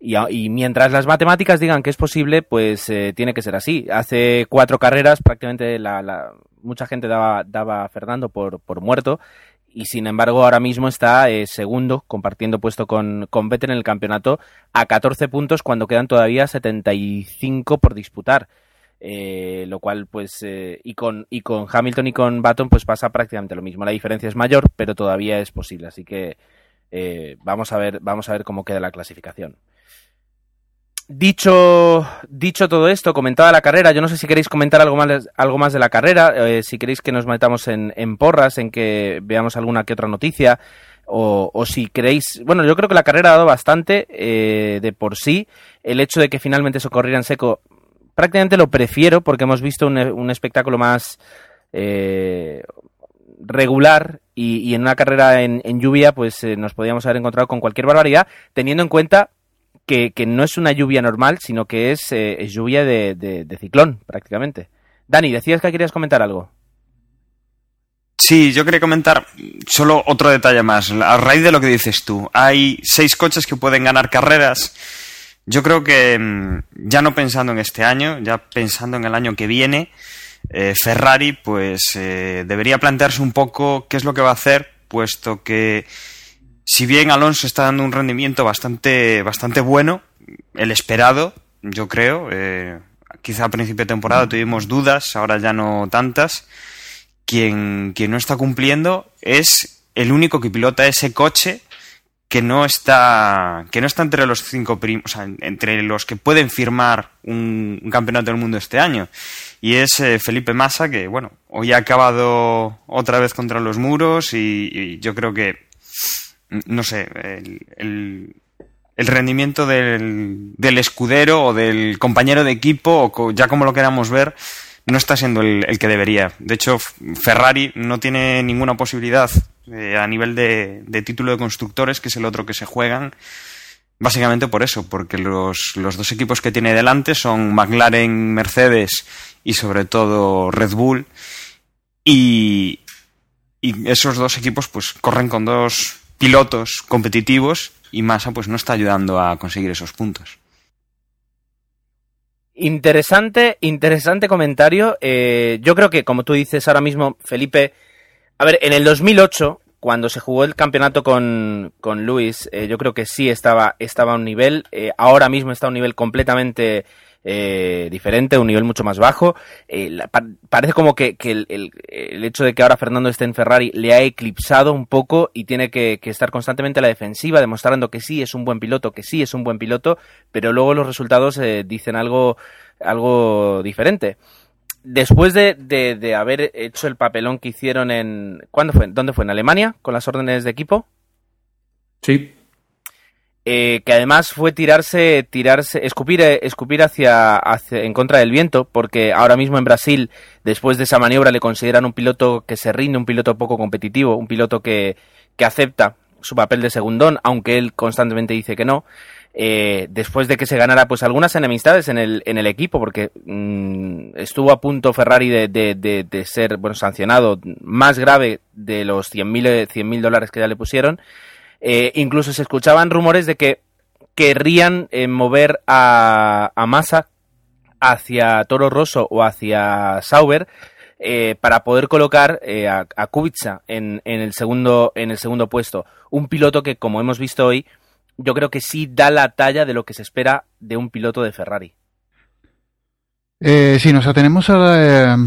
Speaker 2: Y, y, mientras las matemáticas digan que es posible, pues eh, tiene que ser así. Hace cuatro carreras prácticamente mucha gente daba, daba a Fernando por, por muerto y sin embargo ahora mismo está eh, segundo, compartiendo puesto con, con Vettel en el campeonato a 14 puntos cuando quedan todavía 75 por disputar. Eh, lo cual pues eh, y con y con Hamilton y con Baton pues pasa prácticamente lo mismo. La diferencia es mayor pero todavía es posible. Así que eh, vamos a ver vamos a ver cómo queda la clasificación Dicho, dicho todo esto, comentada la carrera, yo no sé si queréis comentar algo más, algo más de la carrera, eh, si queréis que nos metamos en, porras, en que veamos alguna que otra noticia, o, si queréis... Bueno, yo creo que la carrera ha dado bastante eh, de por sí. El hecho de que finalmente se corriera en seco, prácticamente lo prefiero porque hemos visto un, espectáculo más eh, regular y, y, en una carrera en, en lluvia pues eh, nos podíamos haber encontrado con cualquier barbaridad, teniendo en cuenta que, que, no es una lluvia normal, sino que es, eh, es lluvia de, de, ciclón, prácticamente. Dani, decías que querías comentar algo.
Speaker 6: Sí, yo quería comentar solo otro detalle más. A raíz de lo que dices tú, hay seis coches que pueden ganar carreras. Yo creo que mm, ya no pensando en este año, ya pensando en el año que viene, eh, Ferrari pues eh, debería plantearse un poco qué es lo que va a hacer, puesto que si bien Alonso está dando un rendimiento bastante, bastante bueno, el esperado, yo creo, eh, quizá a principio de temporada tuvimos dudas, ahora ya no tantas, quien, quien no está cumpliendo es el único que pilota ese coche que no está que no está entre los cinco primos, o sea, entre los que pueden firmar un, un, campeonato del mundo este año. Y es eh, Felipe Massa que bueno hoy ha acabado otra vez contra los muros y, y yo creo que no sé, el, el, rendimiento del, del, escudero o del compañero de equipo, o ya como lo queramos ver, no está siendo el, el que debería. De hecho, Ferrari no tiene ninguna posibilidad eh, a nivel de, de, título de constructores, que es el otro que se juegan, básicamente por eso, porque los, los dos equipos que tiene delante son McLaren, Mercedes y sobre todo Red Bull. Y, y esos dos equipos pues corren con dos pilotos competitivos y Massa pues no está ayudando a conseguir esos puntos.
Speaker 2: Interesante, interesante comentario. Eh, yo creo que, como tú dices ahora mismo, Felipe, a ver, en el 2008, cuando se jugó el campeonato con, con Luis, eh, yo creo que sí estaba, estaba a un nivel, eh, ahora mismo está a un nivel completamente eh, diferente, un nivel mucho más bajo. Eh, parece como que, el, hecho de que ahora Fernando esté en Ferrari le ha eclipsado un poco y tiene que, estar constantemente a la defensiva, demostrando que sí es un buen piloto, que sí es un buen piloto, pero luego los resultados eh, dicen algo, algo diferente. después de, de, de, haber hecho el papelón que hicieron en... ¿Cuándo fue? ¿Dónde fue? ¿En Alemania? Con las órdenes de equipo.
Speaker 4: Sí.
Speaker 2: Eh, que además fue tirarse, tirarse, escupir, eh, escupir hacia, hacia, en contra del viento, porque ahora mismo en Brasil, después de esa maniobra, le consideran un piloto que se rinde, un piloto poco competitivo, un piloto que, que acepta su papel de segundón, aunque él constantemente dice que no. Eh, después de que se ganara pues algunas enemistades en el, en el equipo, porque mmm, estuvo a punto Ferrari de, de, de, de, ser bueno, sancionado más grave de los 100.000 mil dólares que ya le pusieron. Eh, incluso se escuchaban rumores de que querrían eh, mover a, a Massa hacia Toro Rosso o hacia Sauber eh, para poder colocar eh, a, Kubica en, en, el segundo, en el segundo puesto. Un piloto que, como hemos visto hoy, yo creo que sí da la talla de lo que se espera de un piloto de Ferrari.
Speaker 5: Si nos atenemos a la,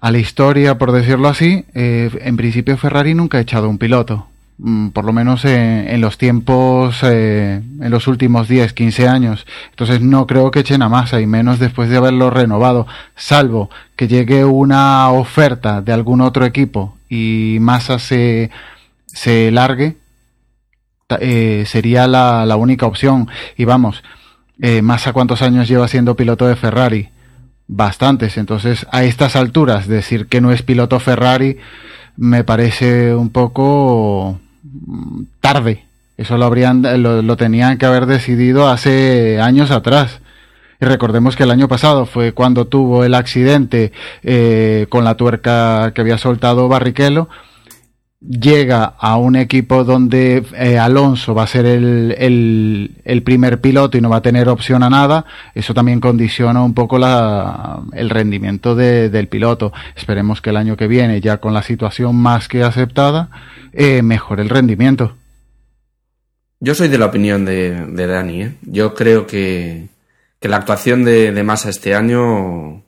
Speaker 5: a la, historia, por decirlo así, en principio Ferrari nunca ha echado un piloto. Mm, por lo menos en, en los tiempos, eh, en los últimos 10, 15 años. Entonces no creo que echen a Massa y menos después de haberlo renovado, salvo que llegue una oferta de algún otro equipo y Massa se, se largue, eh, sería la, la, única opción. Y vamos, eh, Massa cuántos años lleva siendo piloto de Ferrari? Bastantes. Entonces, a estas alturas, decir que no es piloto Ferrari me parece un poco tarde. Eso lo habrían, lo, lo, tenían que haber decidido hace años atrás. Y recordemos que el año pasado fue cuando tuvo el accidente eh, con la tuerca que había soltado Barrichello. Llega a un equipo donde eh, Alonso va a ser el, el, primer piloto y no va a tener opción a nada. Eso también condiciona un poco la, el rendimiento de, del piloto. Esperemos que el año que viene, ya con la situación más que aceptada, eh, mejore el rendimiento.
Speaker 4: Yo soy de la opinión de, Dani. ¿eh? Yo creo que, que, la actuación de, de Massa este año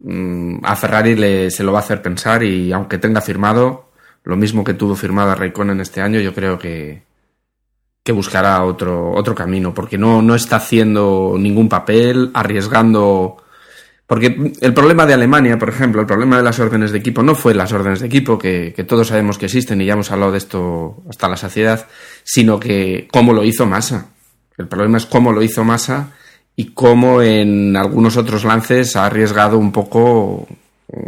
Speaker 4: mmm, a Ferrari le, se lo va a hacer pensar y aunque tenga firmado lo mismo que tuvo firmado a Raikkonen este año, yo creo que, que buscará otro, otro camino porque no, no está haciendo ningún papel, arriesgando porque el problema de Alemania, por ejemplo, el problema de las órdenes de equipo no fue las órdenes de equipo, que, que, todos sabemos que existen y ya hemos hablado de esto hasta la saciedad, sino que cómo lo hizo Massa. El problema es cómo lo hizo Massa y cómo en algunos otros lances ha arriesgado un poco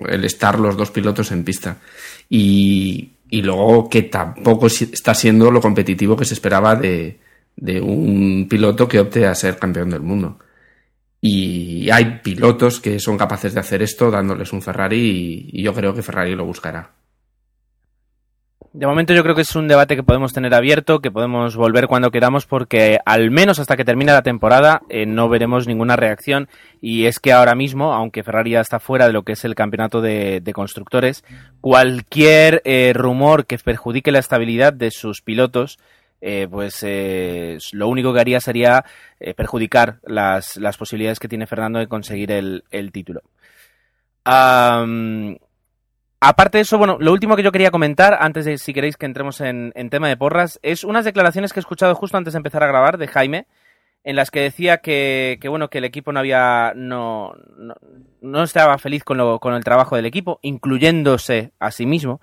Speaker 4: el estar los dos pilotos en pista. Y, y luego que tampoco está siendo lo competitivo que se esperaba de, de un piloto que opte a ser campeón del mundo. Y hay pilotos que son capaces de hacer esto dándoles un Ferrari y, y, yo creo que Ferrari lo buscará.
Speaker 2: De momento yo creo que es un debate que podemos tener abierto, que podemos volver cuando queramos porque al menos hasta que termine la temporada eh, no veremos ninguna reacción y es que ahora mismo, aunque Ferrari ya está fuera de lo que es el campeonato de, constructores, cualquier eh, rumor que perjudique la estabilidad de sus pilotos eh, pues lo único que haría sería perjudicar las, posibilidades que tiene Fernando de conseguir el, título. Aparte de eso, bueno, lo último que yo quería comentar, antes de si queréis que entremos en, en, tema de porras, es unas declaraciones que he escuchado justo antes de empezar a grabar de Jaime, en las que decía que, que bueno, que el equipo no había, no, no, no estaba feliz con, lo, con el trabajo del equipo, incluyéndose a sí mismo.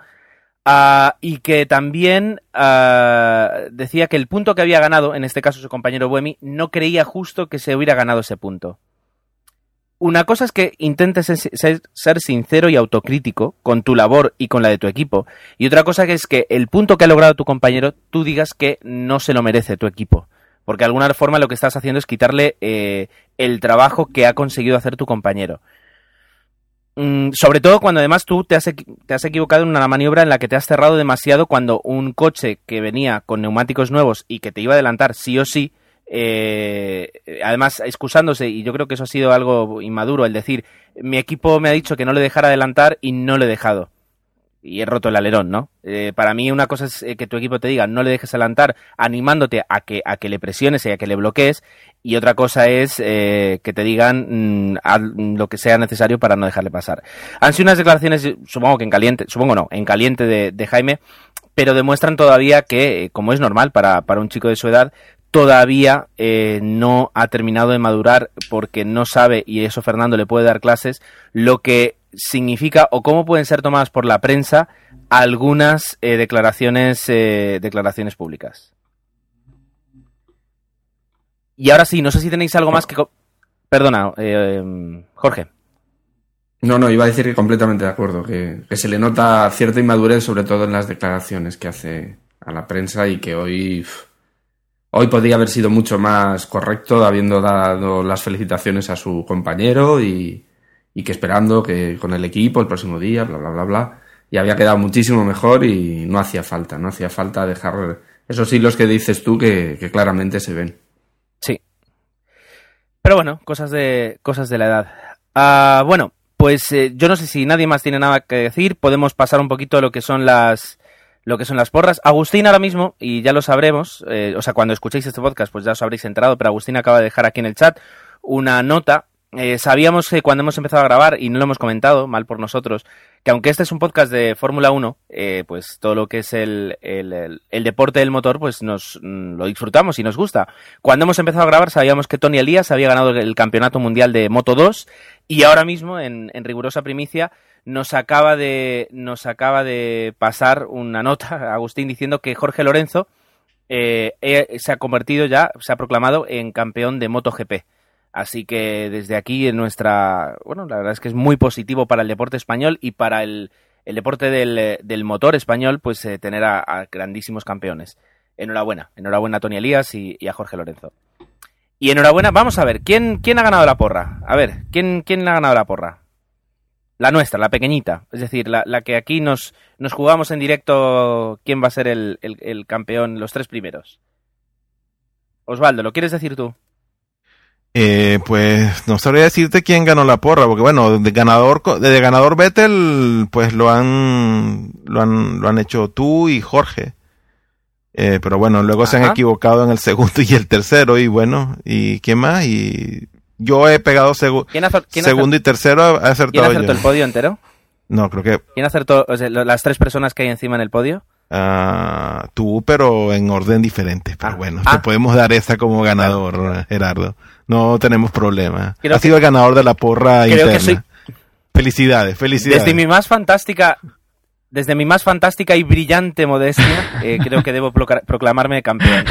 Speaker 2: Uh, y que también uh, decía que el punto que había ganado, en este caso su compañero Buemi, no creía justo que se hubiera ganado ese punto. Una cosa es que intentes ser, sincero y autocrítico con tu labor y con la de tu equipo. Y otra cosa es que el punto que ha logrado tu compañero, tú digas que no se lo merece tu equipo. Porque de alguna forma lo que estás haciendo es quitarle eh, el trabajo que ha conseguido hacer tu compañero. Mm, sobre todo cuando además tú te has, te has, equivocado en una maniobra en la que te has cerrado demasiado cuando un coche que venía con neumáticos nuevos y que te iba a adelantar sí o sí, eh, además excusándose, y yo creo que eso ha sido algo inmaduro, el decir, mi equipo me ha dicho que no le dejara adelantar y no le he dejado. Y he roto el alerón, ¿no? Eh, para mí una cosa es que tu equipo te diga no le dejes adelantar, animándote a que, a que le presiones y a que le bloquees, y otra cosa es eh, que te digan mmm, lo que sea necesario para no dejarle pasar. Han sido unas declaraciones, supongo que en caliente, supongo no, en caliente de, de Jaime, pero demuestran todavía que, como es normal para, para un chico de su edad, todavía eh, no ha terminado de madurar porque no sabe, y eso Fernando le puede dar clases, lo que significa o cómo pueden ser tomadas por la prensa algunas eh, declaraciones, eh, declaraciones públicas. Y ahora sí, no sé si tenéis algo más que... Perdona, Jorge.
Speaker 4: No, no, iba a decir que completamente de acuerdo, que, se le nota cierta inmadurez, sobre todo en las declaraciones que hace a la prensa y que hoy, hoy podría haber sido mucho más correcto habiendo dado las felicitaciones a su compañero y, que esperando que con el equipo el próximo día, bla, bla, bla, bla, y había quedado muchísimo mejor y no hacía falta, no hacía falta dejar esos hilos que dices tú que, que claramente se ven.
Speaker 2: Sí. Pero bueno, cosas de, cosas de la edad. Ah, bueno, pues eh, yo no sé si nadie más tiene nada que decir. Podemos pasar un poquito a lo que son las lo que son las porras. Agustín ahora mismo, y ya lo sabremos, eh, o sea, cuando escuchéis este podcast, pues ya os habréis enterado, pero Agustín acaba de dejar aquí en el chat una nota. Eh, sabíamos que cuando hemos empezado a grabar, y no lo hemos comentado, mal por nosotros, que aunque este es un podcast de Fórmula 1, eh, pues todo lo que es el, el- deporte del motor, pues nos mm, lo disfrutamos y nos gusta. Cuando hemos empezado a grabar sabíamos que Tony Elías había ganado el campeonato mundial de Moto 2 y ahora mismo, en, en rigurosa primicia, nos acaba de nos acaba de pasar una nota, Agustín, diciendo que Jorge Lorenzo eh, eh, se ha convertido ya, se ha proclamado en campeón de MotoGP. Así que desde aquí en nuestra, bueno, la verdad es que es muy positivo para el deporte español y para el, el deporte del, del motor español, pues eh, tener a, a grandísimos campeones. Enhorabuena, enhorabuena a Tony Elías y, y a Jorge Lorenzo. Y enhorabuena, vamos a ver, ¿quién, quién ha ganado la porra? A ver, ¿quién, quién ha ganado la porra? La nuestra, la pequeñita. Es decir, la, la que aquí nos, nos jugamos en directo quién va a ser el, el- el campeón, los tres primeros. Osvaldo, ¿lo quieres decir tú?
Speaker 3: Eh, pues no sabría decirte quién ganó la porra, porque bueno, de ganador, de ganador Vettel, pues lo han, lo han, lo han hecho tú y Jorge. Eh, pero bueno, luego se han equivocado en el segundo y el tercero, y bueno, ¿y quién más? Y yo he pegado segu-
Speaker 2: ¿Quién, acer- quién
Speaker 3: segundo y tercero, he
Speaker 2: acer-
Speaker 3: acertado
Speaker 2: ¿quién acertó
Speaker 3: yo.
Speaker 2: el podio entero?
Speaker 3: No, creo que
Speaker 2: ¿Quién acertó o sea, las tres personas que hay encima en el podio?
Speaker 3: ah, tú, pero en orden diferente. Pero
Speaker 2: Ah.
Speaker 3: bueno,
Speaker 2: Ah.
Speaker 3: te podemos dar esa como ganador, Gerardo. No tenemos problema.
Speaker 2: Creo
Speaker 3: ha sido el ganador de la porra
Speaker 2: Creo que
Speaker 3: interna.
Speaker 2: soy-
Speaker 3: Felicidades, felicidades.
Speaker 2: Desde mi más fantástica, desde mi más fantástica y brillante modestia, eh, [laughs] creo que debo proclamarme campeón.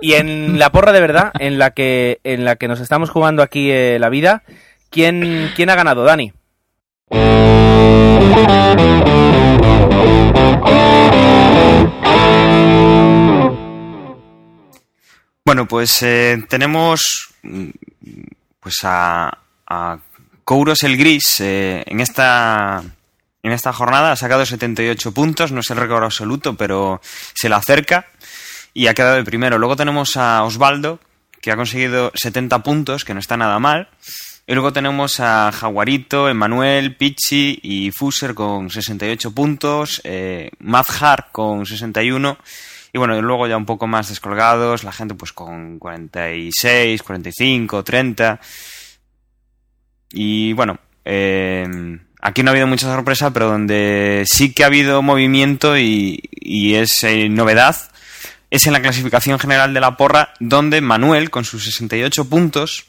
Speaker 2: Y en la porra de verdad, en la que, en la que nos estamos jugando aquí eh, la vida, ¿quién, ¿quién ha ganado, Dani?
Speaker 6: Bueno, pues eh, tenemos mm, pues a, a Kouros el Gris eh, en esta en esta jornada ha sacado 78 puntos, no es el récord absoluto, pero se le acerca y ha quedado de primero. Luego tenemos a Osvaldo, que ha conseguido 70 puntos, que no está nada mal. Y luego tenemos a Jaguarito, Emanuel, Pichi y Fuser con 68 puntos, eh, Mazhar con 61 y bueno, luego ya un poco más descolgados, la gente pues con 46, 45, 30. Y bueno, eh, aquí no ha habido mucha sorpresa, pero donde sí que ha habido movimiento y, es eh, novedad es en la clasificación general de la porra, donde Manuel, con sus 68 puntos,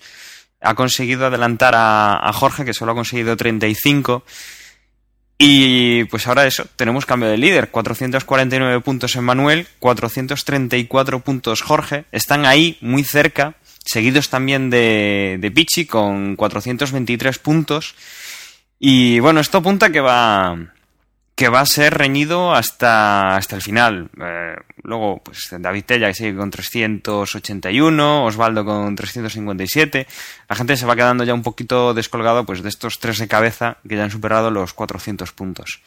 Speaker 6: ha conseguido adelantar a, a Jorge, que solo ha conseguido 35. Y pues ahora eso, tenemos cambio de líder. 449 puntos en Manuel, 434 puntos Jorge. Están ahí, muy cerca, seguidos también de, de Pichi con 423 puntos. Y bueno, esto apunta que va, que va a ser reñido hasta, hasta el final. Eh, luego, pues David Tella que sigue con 381, Osvaldo con 357. La gente se va quedando ya un poquito descolgado pues, de estos tres de cabeza que ya han superado los 400 puntos.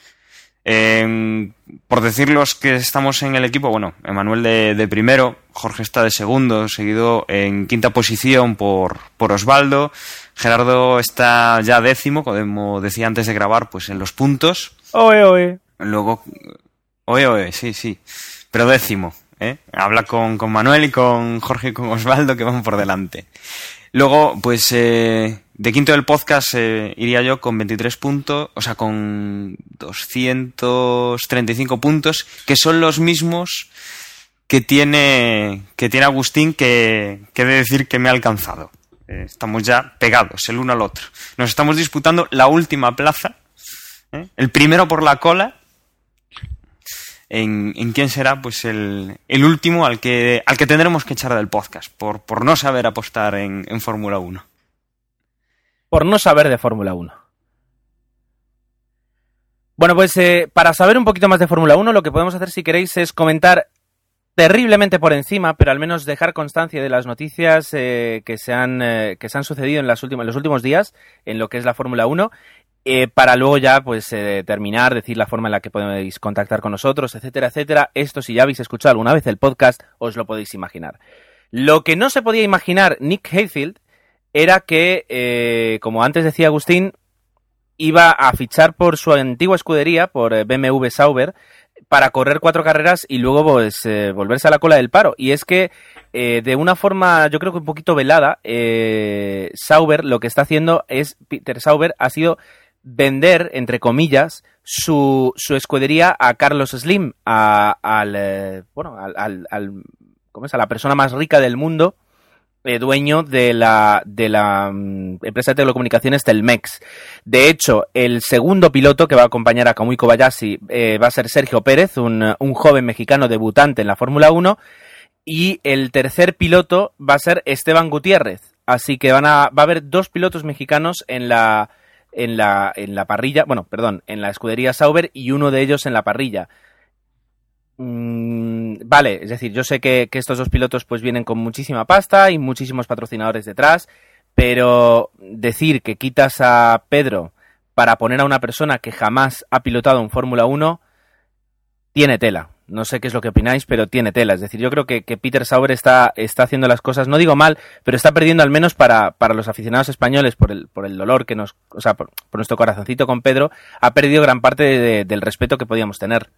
Speaker 6: Eh, por decir los que estamos en el equipo, bueno, Emanuel de, de primero, Jorge está de segundo, seguido en quinta posición por, por Osvaldo, Gerardo está ya décimo, como decía antes de grabar, pues en los puntos.
Speaker 2: Oe, oe.
Speaker 6: Luego, oye, oye, sí, sí, pero décimo, ¿eh? Habla con, con Manuel y con Jorge y con Osvaldo que van por delante. Luego, pues, eh, de quinto del podcast eh, iría yo con 23 puntos, o sea, con 235 puntos, que son los mismos que tiene, que tiene Agustín que, que he de decir que me ha alcanzado. Eh, estamos ya pegados el uno al otro. Nos estamos disputando la última plaza, ¿eh? el primero por la cola. En, en quién será pues el, el, último al que, al que tendremos que echar del podcast por, por no saber apostar en, en Fórmula 1.
Speaker 2: Por no saber de Fórmula 1. Bueno, pues eh, para saber un poquito más de Fórmula 1, lo que podemos hacer si queréis es comentar terriblemente por encima, pero al menos dejar constancia de las noticias eh, que, se han, eh, que se han sucedido en, las últimas, los últimos días en lo que es la Fórmula 1, eh, para luego ya pues terminar, decir la forma en la que podéis contactar con nosotros, etcétera, etcétera. Esto si ya habéis escuchado alguna vez el podcast, os lo podéis imaginar. Lo que no se podía imaginar Nick Hayfield era que, como antes decía Agustín, iba a fichar por su antigua escudería, por BMW Sauber, para correr cuatro carreras y luego pues, eh, volverse a la cola del paro. Y es que eh, de una forma, yo creo que un poquito velada, eh, Sauber lo que está haciendo es, Peter Sauber ha sido vender, entre comillas, su, su escudería a Carlos Slim, a, al, eh, bueno, al, al, al, ¿cómo es? a la persona más rica del mundo, eh, dueño de la, de la um, empresa de telecomunicaciones Telmex. De hecho, el segundo piloto que va a acompañar a Kamui Kobayashi eh, va a ser Sergio Pérez, un, un joven mexicano debutante en la Fórmula 1. Y el tercer piloto va a ser Esteban Gutiérrez. Así que van a, va a haber dos pilotos mexicanos en la, en la, en la parrilla, bueno, perdón, en la escudería Sauber y uno de ellos en la parrilla. Mm, vale, es decir, yo sé que, estos dos pilotos pues vienen con muchísima pasta y muchísimos patrocinadores detrás, pero decir que quitas a Pedro para poner a una persona que jamás ha pilotado un Fórmula 1 tiene tela. No sé qué es lo que opináis, pero tiene tela. Es decir, yo creo que, que Peter Sauber está, está, haciendo las cosas, no digo mal, pero está perdiendo al menos para, para los aficionados españoles por el, por el dolor que nos, o sea, por, nuestro corazoncito con Pedro, ha perdido gran parte de, de, del respeto que podíamos tener.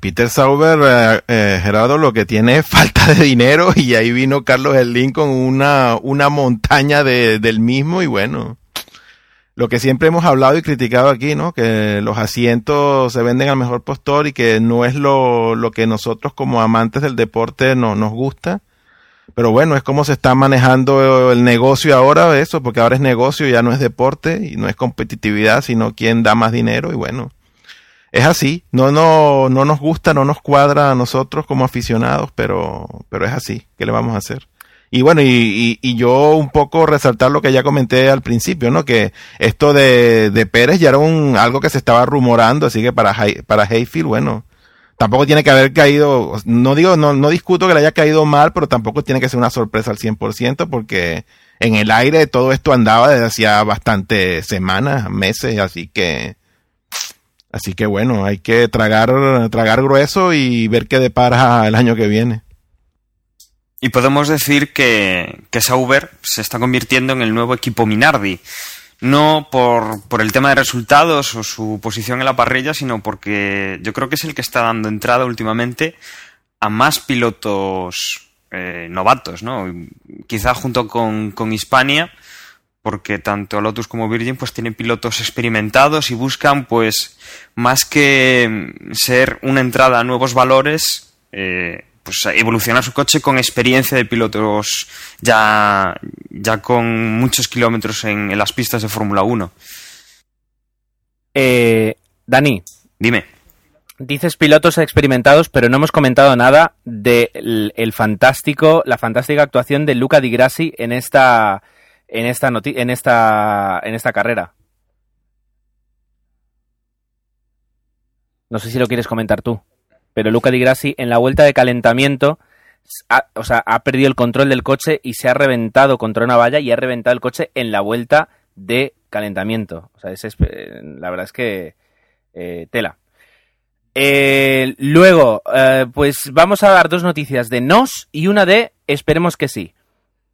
Speaker 3: Peter Sauber, eh, eh, Gerardo, lo que tiene es falta de dinero y ahí vino Carlos Slim con una, una montaña de, del mismo y bueno, lo que siempre hemos hablado y criticado aquí, ¿no? Que los asientos se venden al mejor postor y que no es lo, lo que nosotros como amantes del deporte no, nos gusta. Pero bueno, es como se está manejando el negocio ahora, eso, porque ahora es negocio, ya no es deporte y no es competitividad, sino quién da más dinero y bueno es así, no, no, no nos gusta, no nos cuadra a nosotros como aficionados, pero, pero es así, ¿qué le vamos a hacer? Y bueno, y, y, y, yo un poco resaltar lo que ya comenté al principio, ¿no? Que esto de, de Pérez ya era un, algo que se estaba rumorando, así que para, para Hayfield, bueno, tampoco tiene que haber caído, no digo, no, no discuto que le haya caído mal, pero tampoco tiene que ser una sorpresa al 100%, porque en el aire todo esto andaba desde hacía bastantes semanas, meses, así que, Así que bueno, hay que tragar, tragar grueso y ver qué depara el año que viene.
Speaker 6: Y podemos decir que, que Sauber se está convirtiendo en el nuevo equipo Minardi. No por, por, el tema de resultados o su posición en la parrilla, sino porque yo creo que es el que está dando entrada últimamente a más pilotos eh, novatos, ¿no? Quizá junto con, con Hispania, porque tanto Lotus como Virgin pues tienen pilotos experimentados y buscan pues más que ser una entrada a nuevos valores eh, pues evolucionar su coche con experiencia de pilotos ya, ya con muchos kilómetros en, en las pistas de Fórmula 1
Speaker 2: eh, Dani.
Speaker 6: Dime.
Speaker 2: Dices pilotos experimentados, pero no hemos comentado nada de el, el fantástico, la fantástica actuación de Luca Di Grassi en esta, en esta, en esta, en esta carrera. No sé si lo quieres comentar tú, pero Luca Di Grassi en la vuelta de calentamiento ha, o sea, ha perdido el control del coche y se ha reventado contra una valla y ha reventado el coche en la vuelta de calentamiento. O sea, es, la verdad es que eh, tela. Eh, luego, eh, pues vamos a dar dos noticias de nos y una de esperemos que sí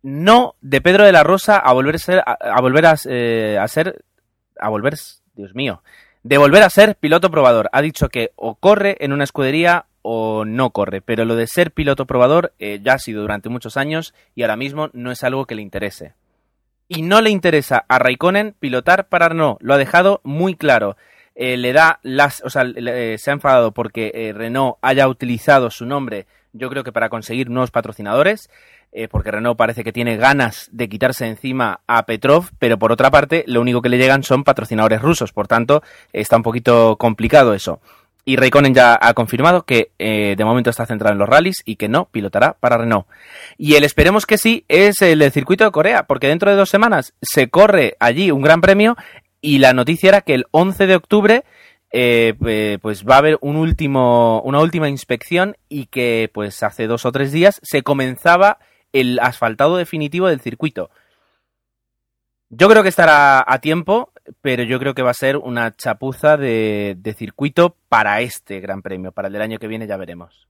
Speaker 2: no de Pedro de la Rosa a volver a ser, a, volver a, eh, a, ser, a volver, Dios mío, de volver a ser piloto probador. Ha dicho que o corre en una escudería o no corre, pero lo de ser piloto probador eh, ya ha sido durante muchos años y ahora mismo no es algo que le interese. Y no le interesa a Raikkonen pilotar para no, lo ha dejado muy claro. eh, le da las, o sea, le- se ha enfadado porque Renault haya utilizado su nombre, yo creo que para conseguir nuevos patrocinadores, eh, porque Renault parece que tiene ganas de quitarse encima a Petrov, pero por otra parte, lo único que le llegan son patrocinadores rusos, por tanto, está un poquito complicado eso. Y Raikkonen ya ha confirmado que eh, de momento está centrado en los rallies y que no pilotará para Renault. Y el esperemos que sí es el circuito de Corea, porque dentro de dos semanas se corre allí un gran premio y la noticia era que el 11 de octubre eh, pues va a haber un último, una última inspección y que pues hace dos o tres días se comenzaba el asfaltado definitivo del circuito. Yo creo que estará a tiempo, pero yo creo que va a ser una chapuza de, circuito para este Gran Premio. Para el del año que viene ya veremos.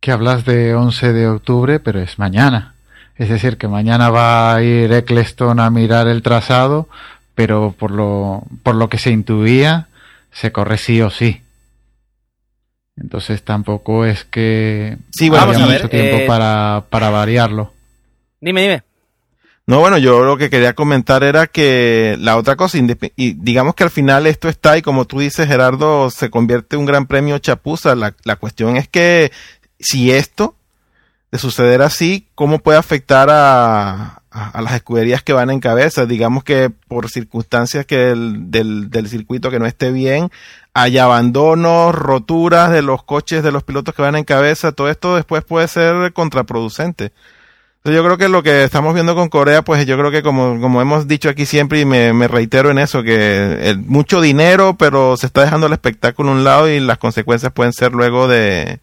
Speaker 5: Que hablas de 11 de octubre, pero es mañana. Es decir, que mañana va a ir Eccleston a mirar el trazado, pero por lo, por lo que se intuía, se corre sí o sí. Entonces tampoco es que
Speaker 3: Sí, bueno,
Speaker 5: haya
Speaker 2: vamos a
Speaker 5: mucho
Speaker 2: ver,
Speaker 5: tiempo
Speaker 2: eh,
Speaker 5: para, para variarlo.
Speaker 2: Dime, dime.
Speaker 3: No, bueno, yo lo que quería comentar era que la otra cosa, y digamos que al final esto está y como tú dices, Gerardo, se convierte en un gran premio chapuza. La, la cuestión es que si esto de suceder así, ¿cómo puede afectar a, a- las escuderías que van en cabeza? Digamos que por circunstancias que el- del, del circuito que no esté bien, haya abandonos, roturas de los coches de los pilotos que van en cabeza, todo esto después puede ser contraproducente. Yo creo que lo que estamos viendo con Corea, pues yo creo que como, como hemos dicho aquí siempre y me, me reitero en eso, que mucho dinero, pero se está dejando el espectáculo a un lado y las consecuencias pueden ser luego de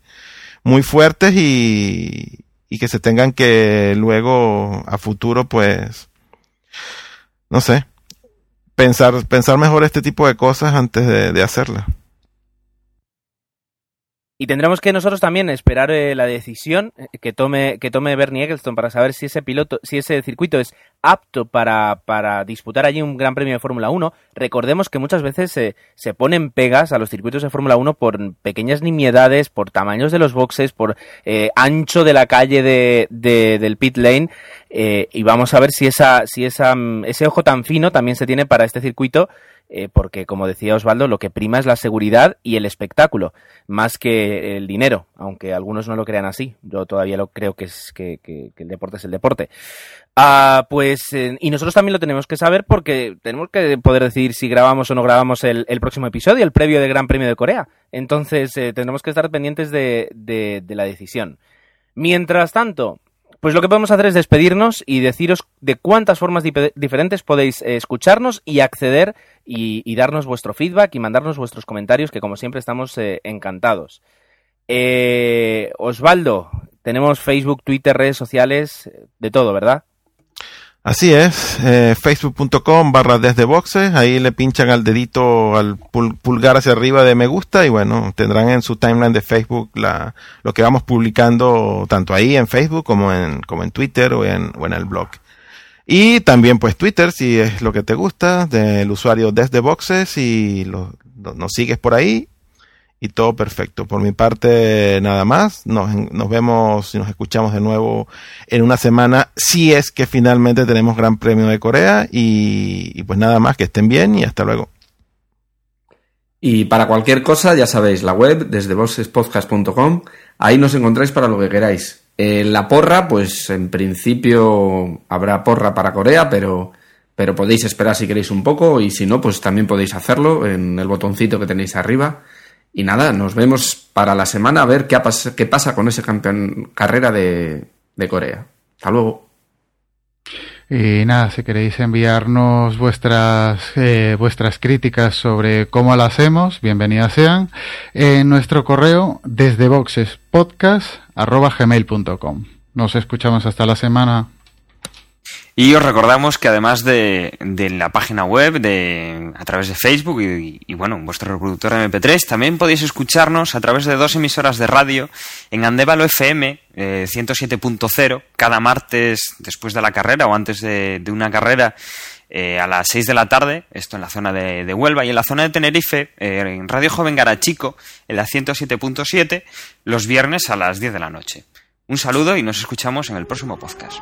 Speaker 3: muy fuertes y, y que se tengan que luego a futuro, pues, no sé, pensar, pensar mejor este tipo de cosas antes de, de hacerlas.
Speaker 2: Y tendremos que nosotros también esperar eh, la decisión eh, que tome, que tome Bernie Eccleston para saber si ese piloto, si ese circuito es apto para, para disputar allí un gran premio de Fórmula 1. Recordemos que muchas veces se, se ponen pegas a los circuitos de Fórmula 1 por pequeñas nimiedades, por tamaños de los boxes, por eh, ancho de la calle de, de- del pit lane. eh, y vamos a ver si esa, si esa, mm, ese ojo tan fino también se tiene para este circuito. Eh, porque, como decía Osvaldo, lo que prima es la seguridad y el espectáculo más que el dinero, aunque algunos no lo crean así. Yo todavía lo creo que es que, el deporte es el deporte. Ah, pues eh, y nosotros también lo tenemos que saber porque tenemos que poder decidir si grabamos o no grabamos el, próximo episodio, el previo del Gran Premio de Corea. Entonces eh, tendremos que estar pendientes de, de- de la decisión. Mientras tanto, pues lo que podemos hacer es despedirnos y deciros de cuántas formas diferentes podéis eh, escucharnos y acceder y, darnos vuestro feedback y mandarnos vuestros comentarios, que como siempre estamos eh, encantados. Eh, Osvaldo, tenemos Facebook, Twitter, redes sociales, de todo, ¿verdad?
Speaker 3: Así es, eh, facebook.com barra desde boxes, ahí le pinchan al dedito, al pul- pulgar hacia arriba de me gusta y bueno, tendrán en su timeline de Facebook la, lo que vamos publicando tanto ahí en Facebook como en, como en Twitter o en, o en el blog. Y también pues Twitter, si es lo que te gusta, del usuario desde boxes y lo- nos sigues por ahí y todo perfecto. Por mi parte, nada más. Nos, nos vemos y nos escuchamos de nuevo en una semana, si es que finalmente tenemos Gran Premio de Corea. Y, pues nada más, que estén bien y hasta luego.
Speaker 4: Y para cualquier cosa, ya sabéis, la web desde bossespodcast.com, ahí nos encontráis para lo que queráis. Eh, la porra, pues en principio habrá porra para Corea, pero, pero podéis esperar si queréis un poco y si no, pues también podéis hacerlo en el botoncito que tenéis arriba. Y nada, nos vemos para la semana a ver qué, ha pas- qué pasa con campeón carrera de, de Corea. Hasta luego.
Speaker 5: Y nada, si queréis enviarnos vuestras eh, vuestras críticas sobre cómo lo hacemos, bienvenidas sean, en nuestro correo desde boxespodcast.gmail.com. Nos escuchamos hasta la semana.
Speaker 6: Y os recordamos que además de, de la página web, de, a través de Facebook y, bueno, vuestro reproductor de MP3, también podéis escucharnos a través de dos emisoras de radio en Andévalo FM eh, 107.0 cada martes después de la carrera o antes de, una carrera eh, a las 6 de la tarde, esto en la zona de, de Huelva y en la zona de Tenerife, eh, en Radio Joven Garachico, en la 107.7, los viernes a las 10 de la noche. Un saludo y nos escuchamos en el próximo podcast.